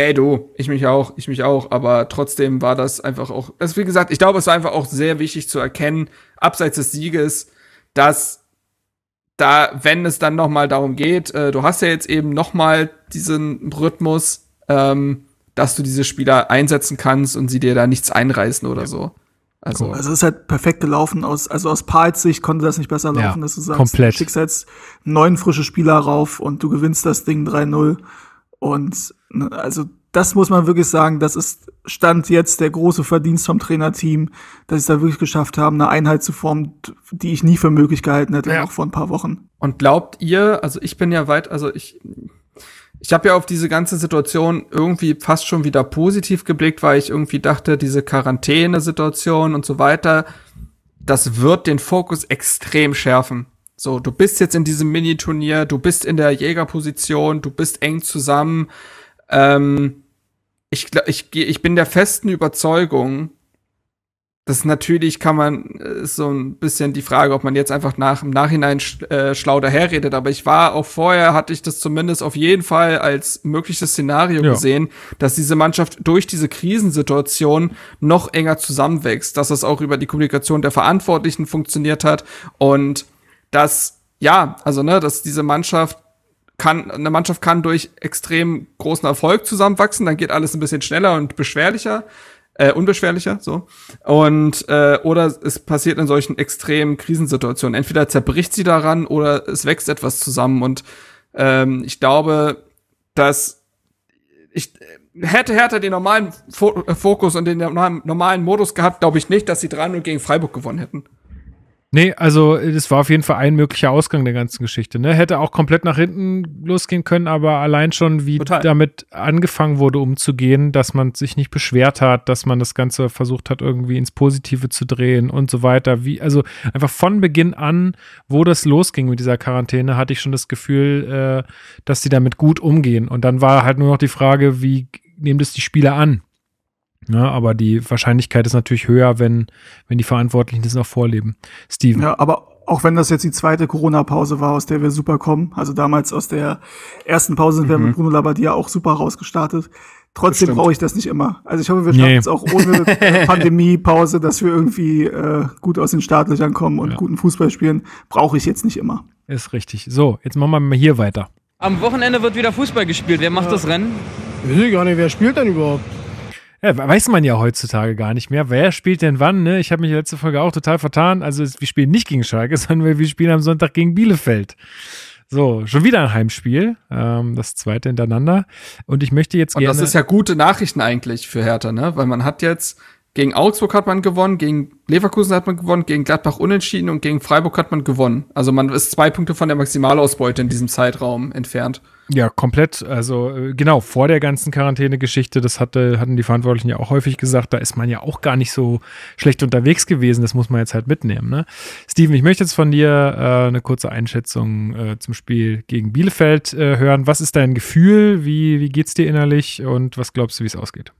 Ey, du, ich mich auch, ich mich auch, aber trotzdem war das einfach auch, also wie gesagt, ich glaube, es war einfach auch sehr wichtig zu erkennen, abseits des Sieges, dass da, wenn es dann noch mal darum geht, äh, du hast ja jetzt eben noch mal diesen Rhythmus, ähm, dass du diese Spieler einsetzen kannst und sie dir da nichts einreißen oder so. Also, also es ist halt perfekt gelaufen. Aus, also aus Pals Sicht konnte das nicht besser laufen, ja, dass du sagst, komplett. du schickst jetzt neun frische Spieler rauf und du gewinnst das Ding 3-0. Und ne, also das muss man wirklich sagen, das ist Stand jetzt der große Verdienst vom Trainerteam, dass sie da wirklich geschafft haben, eine Einheit zu formen, die ich nie für möglich gehalten hätte, ja. auch vor ein paar Wochen. Und glaubt ihr, also ich bin ja weit, also ich, ich habe ja auf diese ganze Situation irgendwie fast schon wieder positiv geblickt, weil ich irgendwie dachte, diese Quarantäne-Situation und so weiter, das wird den Fokus extrem schärfen. So, du bist jetzt in diesem Mini-Turnier, du bist in der Jägerposition, du bist eng zusammen. Ähm, ich, ich, ich bin der festen Überzeugung, dass natürlich kann man, ist so ein bisschen die Frage, ob man jetzt einfach nach, im Nachhinein sch, äh, schlau daherredet, aber ich war auch vorher, hatte ich das zumindest auf jeden Fall als mögliches Szenario ja. gesehen, dass diese Mannschaft durch diese Krisensituation noch enger zusammenwächst, dass es auch über die Kommunikation der Verantwortlichen funktioniert hat und dass, ja, also, ne, dass diese Mannschaft kann, eine Mannschaft kann durch extrem großen Erfolg zusammenwachsen, dann geht alles ein bisschen schneller und beschwerlicher, äh, unbeschwerlicher, so. Und, äh, oder es passiert in solchen extremen Krisensituationen. Entweder zerbricht sie daran oder es wächst etwas zusammen. Und ähm, ich glaube, dass ich, hätte Hertha den normalen Fo Fokus und den normalen Modus gehabt, glaube ich nicht, dass sie 3-0 gegen Freiburg gewonnen hätten. Nee, also das war auf jeden Fall ein möglicher Ausgang der ganzen Geschichte. Ne? Hätte auch komplett nach hinten losgehen können, aber allein schon, wie Total. damit angefangen wurde, umzugehen, dass man sich nicht beschwert hat, dass man das Ganze versucht hat, irgendwie ins Positive zu drehen und so weiter. Wie, also einfach von Beginn an, wo das losging mit dieser Quarantäne, hatte ich schon das Gefühl, äh, dass sie damit gut umgehen. Und dann war halt nur noch die Frage, wie nehmen das die Spieler an? Ja, aber die Wahrscheinlichkeit ist natürlich höher, wenn, wenn die Verantwortlichen das noch vorleben. Steven. Ja, aber auch wenn das jetzt die zweite Corona-Pause war, aus der wir super kommen, also damals aus der ersten Pause sind wir mit Bruno Labbadia auch super rausgestartet. Trotzdem brauche ich das nicht immer. Also ich hoffe, wir Nee. schaffen es auch ohne Pandemie-Pause, dass wir irgendwie äh, gut aus den Startlöchern kommen und Ja. guten Fußball spielen. Brauche ich jetzt nicht immer. Ist richtig. So, jetzt machen wir mal hier weiter. Am Wochenende wird wieder Fußball gespielt. Wer macht das Rennen? Weiß ich gar nicht, wer spielt denn überhaupt? Ja, weiß man ja heutzutage gar nicht mehr. Wer spielt denn wann? Ne? Ich habe mich letzte Folge auch total vertan. Also wir spielen nicht gegen Schalke, sondern wir spielen am Sonntag gegen Bielefeld. So, schon wieder ein Heimspiel. Ähm, das zweite hintereinander. Und ich möchte jetzt Und gerne. das ist ja gute Nachrichten eigentlich für Hertha, ne? Weil man hat jetzt gegen Augsburg hat man gewonnen, gegen Leverkusen hat man gewonnen, gegen Gladbach unentschieden und gegen Freiburg hat man gewonnen. Also man ist zwei Punkte von der Maximalausbeute in diesem Zeitraum entfernt. Ja, komplett. Also äh, genau, vor der ganzen Quarantäne-Geschichte, das hatte, hatten die Verantwortlichen ja auch häufig gesagt, da ist man ja auch gar nicht so schlecht unterwegs gewesen. Das muss man jetzt halt mitnehmen. Ne? Steven, ich möchte jetzt von dir äh, eine kurze Einschätzung äh, zum Spiel gegen Bielefeld äh, hören. Was ist dein Gefühl? Wie, wie geht's dir innerlich und was glaubst du, wie es ausgeht?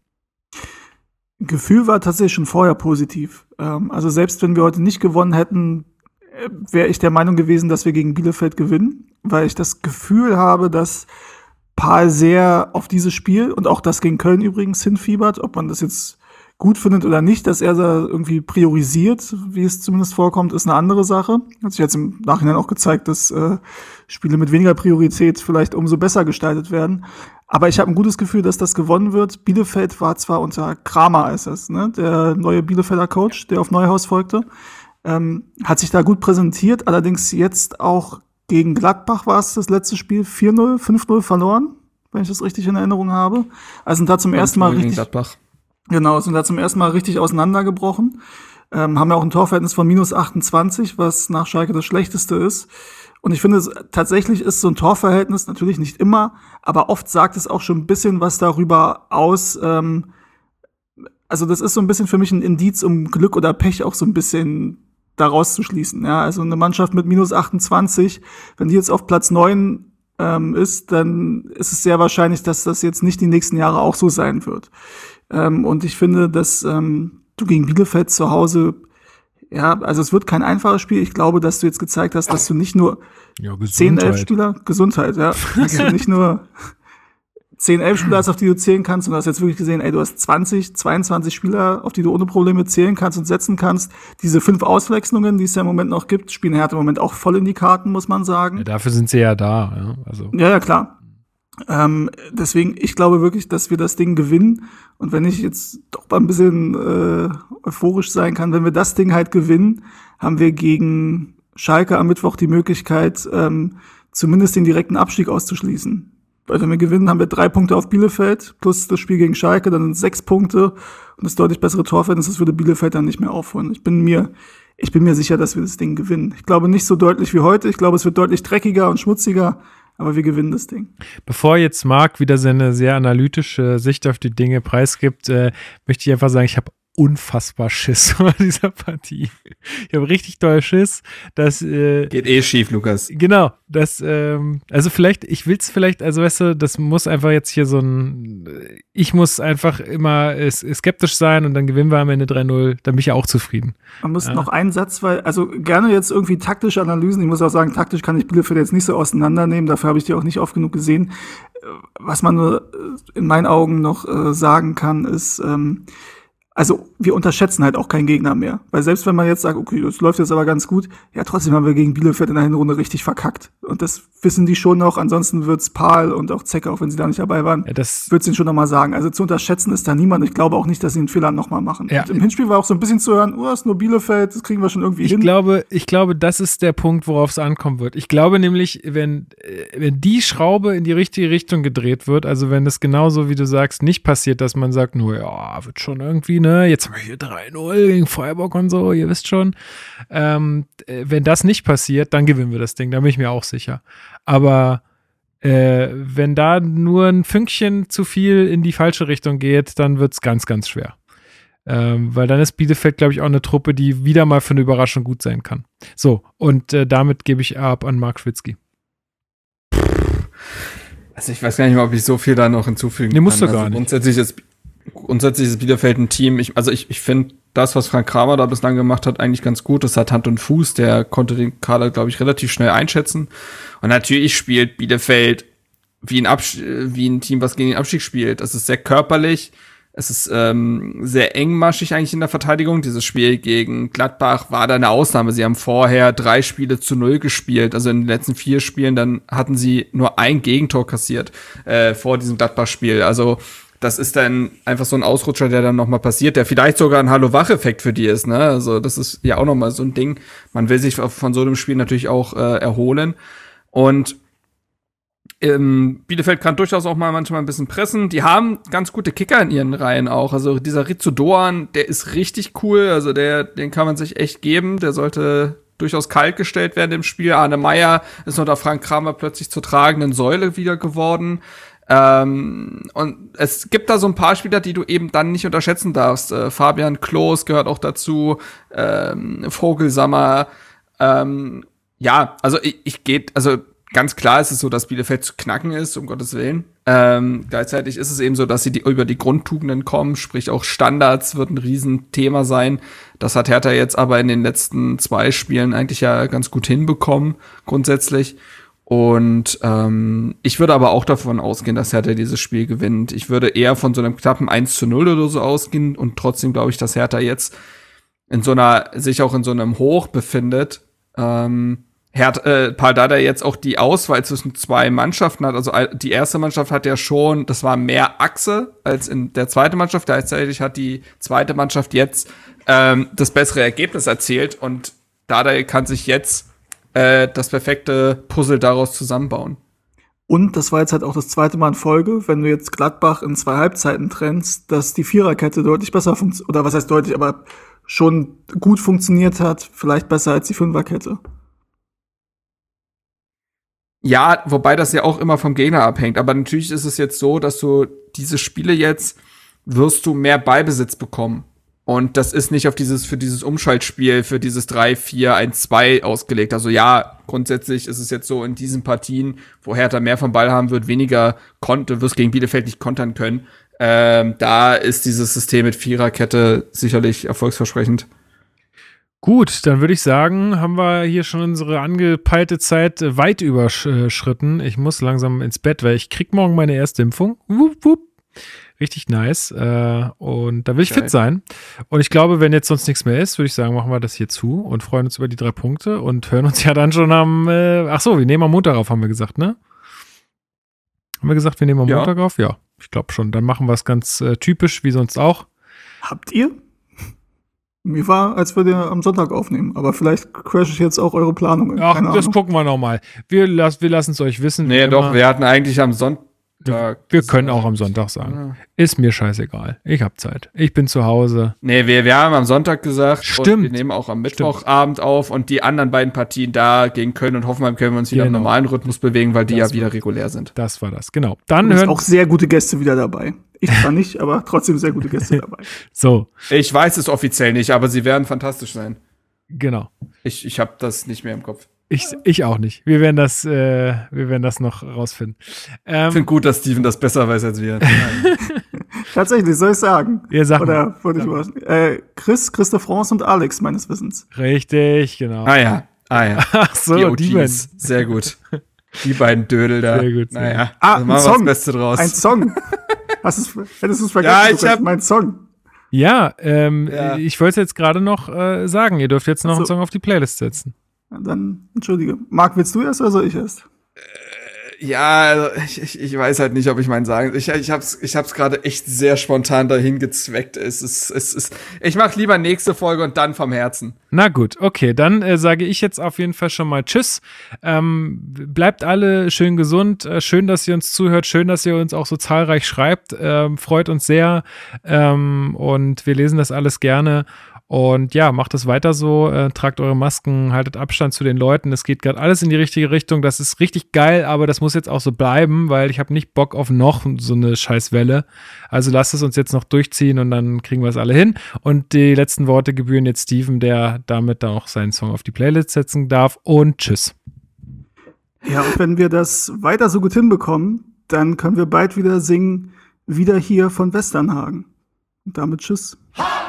Gefühl war tatsächlich schon vorher positiv. Ähm, also selbst wenn wir heute nicht gewonnen hätten, äh, wäre ich der Meinung gewesen, dass wir gegen Bielefeld gewinnen, weil ich das Gefühl habe, dass Paul sehr auf dieses Spiel und auch das gegen Köln übrigens hinfiebert, ob man das jetzt gut findet oder nicht, dass er da irgendwie priorisiert, wie es zumindest vorkommt, ist eine andere Sache. Hat sich jetzt im Nachhinein auch gezeigt, dass äh, Spiele mit weniger Priorität vielleicht umso besser gestaltet werden. Aber ich habe ein gutes Gefühl, dass das gewonnen wird. Bielefeld war zwar unter Kramer, als es, ne, der neue Bielefelder Coach, der auf Neuhaus folgte, ähm, hat sich da gut präsentiert. Allerdings jetzt auch gegen Gladbach war es das letzte Spiel 4-0, 5-0 verloren, wenn ich das richtig in Erinnerung habe. Also sind da zum ersten Mal richtig Gladbach. Genau, sind da zum ersten Mal richtig auseinandergebrochen. Ähm, haben ja auch ein Torverhältnis von minus 28, was nach Schalke das schlechteste ist. Und ich finde, tatsächlich ist so ein Torverhältnis natürlich nicht immer, aber oft sagt es auch schon ein bisschen was darüber aus. Ähm, also das ist so ein bisschen für mich ein Indiz, um Glück oder Pech auch so ein bisschen daraus zu schließen. Ja, also eine Mannschaft mit minus 28, wenn die jetzt auf Platz 9 ähm, ist, dann ist es sehr wahrscheinlich, dass das jetzt nicht die nächsten Jahre auch so sein wird. Ähm, und ich finde, dass ähm, du gegen Bielefeld zu Hause, ja, also es wird kein einfaches Spiel. Ich glaube, dass du jetzt gezeigt hast, dass du nicht nur Ja, 10, 11 Spieler, Gesundheit, ja, dass du nicht nur 10, 11 Spieler hast, auf die du zählen kannst, und du hast jetzt wirklich gesehen, ey, du hast 20, 22 Spieler, auf die du ohne Probleme zählen kannst und setzen kannst. Diese fünf Auswechslungen, die es ja im Moment noch gibt, spielen Hertha im Moment auch voll in die Karten, muss man sagen. Ja, dafür sind sie ja da. Ja? Also, Ja, ja, klar. Ähm, deswegen, ich glaube wirklich, dass wir das Ding gewinnen. Und wenn ich jetzt doch mal ein bisschen äh, euphorisch sein kann, wenn wir das Ding halt gewinnen, haben wir gegen Schalke am Mittwoch die Möglichkeit, ähm, zumindest den direkten Abstieg auszuschließen. Weil wenn wir gewinnen, haben wir drei Punkte auf Bielefeld plus das Spiel gegen Schalke, dann sind es sechs Punkte und das deutlich bessere Torverhältnis, das würde Bielefeld dann nicht mehr aufholen. Ich bin mir, ich bin mir sicher, dass wir das Ding gewinnen. Ich glaube nicht so deutlich wie heute. Ich glaube, es wird deutlich dreckiger und schmutziger, aber wir gewinnen das Ding. Bevor jetzt Marc wieder seine sehr analytische Sicht auf die Dinge preisgibt, äh, möchte ich einfach sagen, ich habe unfassbar Schiss vor dieser Partie. Ich habe richtig doll Schiss, dass äh, Geht eh schief, Lukas. Genau, das, ähm, also vielleicht, ich will's vielleicht, also weißt du, das muss einfach jetzt hier so ein, ich muss einfach immer äh, skeptisch sein und dann gewinnen wir am Ende 3-0, dann bin ich ja auch zufrieden. Man muss Ja. noch einen Satz, weil, also gerne jetzt irgendwie taktische Analysen. Ich muss auch sagen, taktisch kann ich Bielefeld jetzt nicht so auseinandernehmen. Dafür habe ich die auch nicht oft genug gesehen. Äh, Was man nur äh, in meinen Augen noch äh, sagen kann, ist, ähm, also wir unterschätzen halt auch keinen Gegner mehr. Weil selbst wenn man jetzt sagt, okay, das läuft jetzt aber ganz gut, ja, trotzdem haben wir gegen Bielefeld in der Hinrunde richtig verkackt. Und das wissen die schon noch. Ansonsten wird's Paul und auch Zecke, auch wenn sie da nicht dabei waren, Ja, das- wird's ihnen schon noch mal sagen. Also zu unterschätzen ist da niemand. Ich glaube auch nicht, dass sie einen Fehler noch mal machen. Ja. Und Im Hinspiel war auch so ein bisschen zu hören, oh, ist nur Bielefeld, das kriegen wir schon irgendwie Ich hin. glaube, ich glaube, das ist der Punkt, worauf es ankommen wird. Ich glaube nämlich, wenn, äh, wenn die Schraube in die richtige Richtung gedreht wird, also wenn es genauso, wie du sagst, nicht passiert, dass man sagt, nur ja, wird schon irgendwie, ne, jetzt haben wir hier 3-0 gegen Feuerbock und so, ihr wisst schon. Ähm, äh, wenn das nicht passiert, dann gewinnen wir das Ding, da bin ich mir auch sicher. Aber äh, wenn da nur ein Fünkchen zu viel in die falsche Richtung geht, dann wird es ganz, ganz schwer. Ähm, weil dann ist Bielefeld, glaube ich, auch eine Truppe, die wieder mal für eine Überraschung gut sein kann. So, und äh, damit gebe ich ab an Mark Schwitzky. Also ich weiß gar nicht mehr, ob ich so viel da noch hinzufügen Nee, musst kann. du gar also nicht. Grundsätzlich ist, grundsätzlich ist Bielefeld ein Team. Ich, also ich, ich finde das, was Frank Kramer da bislang gemacht hat, eigentlich ganz gut. Das hat Hand und Fuß. Der konnte den Kader, glaube ich, relativ schnell einschätzen. Und natürlich spielt Bielefeld wie ein, Abs wie ein Team, was gegen den Abstieg spielt. Es ist sehr körperlich. Es ist ähm, sehr engmaschig eigentlich in der Verteidigung. Dieses Spiel gegen Gladbach war da eine Ausnahme. Sie haben vorher drei Spiele zu null gespielt. Also in den letzten vier Spielen, dann hatten sie nur ein Gegentor kassiert äh, vor diesem Gladbach-Spiel. Also das ist dann einfach so ein Ausrutscher, der dann noch mal passiert, der vielleicht sogar ein Hallo-Wach-Effekt für die ist. Ne? Also das ist ja auch noch mal so ein Ding. Man will sich von so einem Spiel natürlich auch äh, erholen. Und ähm, Bielefeld kann durchaus auch mal manchmal ein bisschen pressen. Die haben ganz gute Kicker in ihren Reihen auch. Also dieser Rizzo Doan, der ist richtig cool. Also der, den kann man sich echt geben. Der sollte durchaus kalt gestellt werden im Spiel. Arne Meyer ist unter Frank Kramer plötzlich zur tragenden Säule wieder geworden. Ähm, und es gibt da so ein paar Spieler, die du eben dann nicht unterschätzen darfst. Äh, Fabian Klos gehört auch dazu, ähm, Vogelsammer. Ähm, ja, also ich, ich geht, also ganz klar ist es so, dass Bielefeld zu knacken ist, um Gottes Willen. Ähm, gleichzeitig ist es eben so, dass sie die, über die Grundtugenden kommen, sprich auch Standards wird ein Riesenthema sein. Das hat Hertha jetzt aber in den letzten zwei Spielen eigentlich ja ganz gut hinbekommen, grundsätzlich. Und ähm, ich würde aber auch davon ausgehen, dass Hertha dieses Spiel gewinnt. Ich würde eher von so einem knappen 1 zu 0 oder so ausgehen und trotzdem glaube ich, dass Hertha jetzt in so einer, sich auch in so einem Hoch befindet. Ähm, Hert, äh, Paul Dada jetzt auch die Auswahl zwischen zwei Mannschaften hat. Also die erste Mannschaft hat ja schon, das war mehr Achse als in der zweiten Mannschaft. Gleichzeitig hat die zweite Mannschaft jetzt ähm, das bessere Ergebnis erzielt und Dada kann sich jetzt äh, das perfekte Puzzle daraus zusammenbauen. Und das war jetzt halt auch das zweite Mal in Folge, wenn du jetzt Gladbach in zwei Halbzeiten trennst, dass die Viererkette deutlich besser funktioniert, oder was heißt deutlich, aber schon gut funktioniert hat, vielleicht besser als die Fünferkette. Ja, wobei das ja auch immer vom Gegner abhängt. Aber natürlich ist es jetzt so, dass du diese Spiele jetzt wirst du mehr Ballbesitz bekommen. Und das ist nicht auf dieses, für dieses Umschaltspiel, für dieses 3, 4, 1, 2 ausgelegt. Also ja, grundsätzlich ist es jetzt so in diesen Partien, wo Hertha mehr vom Ball haben wird, weniger konnte, wirst gegen Bielefeld nicht kontern können. Ähm, da ist dieses System mit Viererkette sicherlich erfolgsversprechend. Gut, dann würde ich sagen, haben wir hier schon unsere angepeilte Zeit weit überschritten. Ich muss langsam ins Bett, weil ich krieg morgen meine erste Impfung. Wupp, wupp. Richtig nice. Äh, und da will ich Geil. fit sein. Und ich glaube, wenn jetzt sonst nichts mehr ist, würde ich sagen, machen wir das hier zu und freuen uns über die drei Punkte und hören uns ja dann schon am, äh, ach so, wir nehmen am Montag auf, haben wir gesagt, ne? Haben wir gesagt, wir nehmen am Ja. Montag auf? Ja, ich glaube schon. Dann machen wir es ganz äh, typisch, wie sonst auch. Habt ihr? Mir war, als wir den am Sonntag aufnehmen, aber vielleicht crash ich jetzt auch eure Planungen. Ach, Keine das Ahnung. gucken wir nochmal. Wir, lass, wir lassen es euch wissen. Nee, doch, immer. wir hatten eigentlich am Sonntag. Wir können auch am Sonntag sagen. Ist mir scheißegal. Ich hab Zeit. Ich bin zu Hause. Nee, wir, wir haben am Sonntag gesagt, Stimmt. Und wir nehmen auch am Mittwochabend auf und die anderen beiden Partien da gegen Köln und Hoffenheim können wir uns wieder Genau. im normalen Rhythmus bewegen, weil die Das ja wieder regulär sind. Das war das. Genau. Dann Und es sind hören. auch sehr gute Gäste wieder dabei. Ich zwar nicht, aber trotzdem sehr gute Gäste dabei. So, Ich weiß es offiziell nicht, aber sie werden fantastisch sein. genau. Ich, ich habe das nicht mehr im Kopf. Ich, ich auch nicht. Wir werden das, äh, wir werden das noch rausfinden. Ich Ähm, finde gut, dass Steven das besser weiß als wir. Tatsächlich, soll ich sagen? ihr sagt mal. Oder wollte ich überraschen? Äh, Chris, Christoph France und Alex, meines Wissens. Richtig, genau. ah ja, ah ja. Ach so, die die, beiden. OGs. Sehr gut. Die beiden Dödel da. Sehr gut, sehr Naja, Ah, also ein machen wir das. Beste draus. Ein Song. Hast du's, hättest du es vergessen? Ja, ich hab- Mein Song. Ja, ähm, Ja. ich wollte es jetzt gerade noch äh, sagen. Ihr dürft jetzt noch Ach so. einen Song auf die Playlist setzen. Dann, entschuldige. Marc, willst du erst oder soll ich erst? Ja, also ich, ich, ich weiß halt nicht, ob ich meinen sagen. Ich, ich hab's, ich hab's gerade echt sehr spontan dahin gezweckt. Es ist, es ist. Ich mach lieber nächste Folge und dann vom Herzen. Na gut, okay, dann äh, sage ich jetzt auf jeden Fall schon mal Tschüss. Ähm, bleibt alle schön gesund. Äh, schön, dass ihr uns zuhört. Schön, dass ihr uns auch so zahlreich schreibt. Ähm, freut uns sehr. Ähm, und wir lesen das alles gerne. Und ja, macht es weiter so, äh, tragt eure Masken, haltet Abstand zu den Leuten. Es geht gerade alles in die richtige Richtung. Das ist richtig geil, aber das muss jetzt auch so bleiben, weil ich habe nicht Bock auf noch so eine Scheißwelle. Also lasst es uns jetzt noch durchziehen und dann kriegen wir es alle hin. Und die letzten Worte gebühren jetzt Steven, der damit dann auch seinen Song auf die Playlist setzen darf. Und tschüss. Ja, und wenn wir das weiter so gut hinbekommen, dann können wir bald wieder singen, wieder hier von Westernhagen. Und damit tschüss. Ha!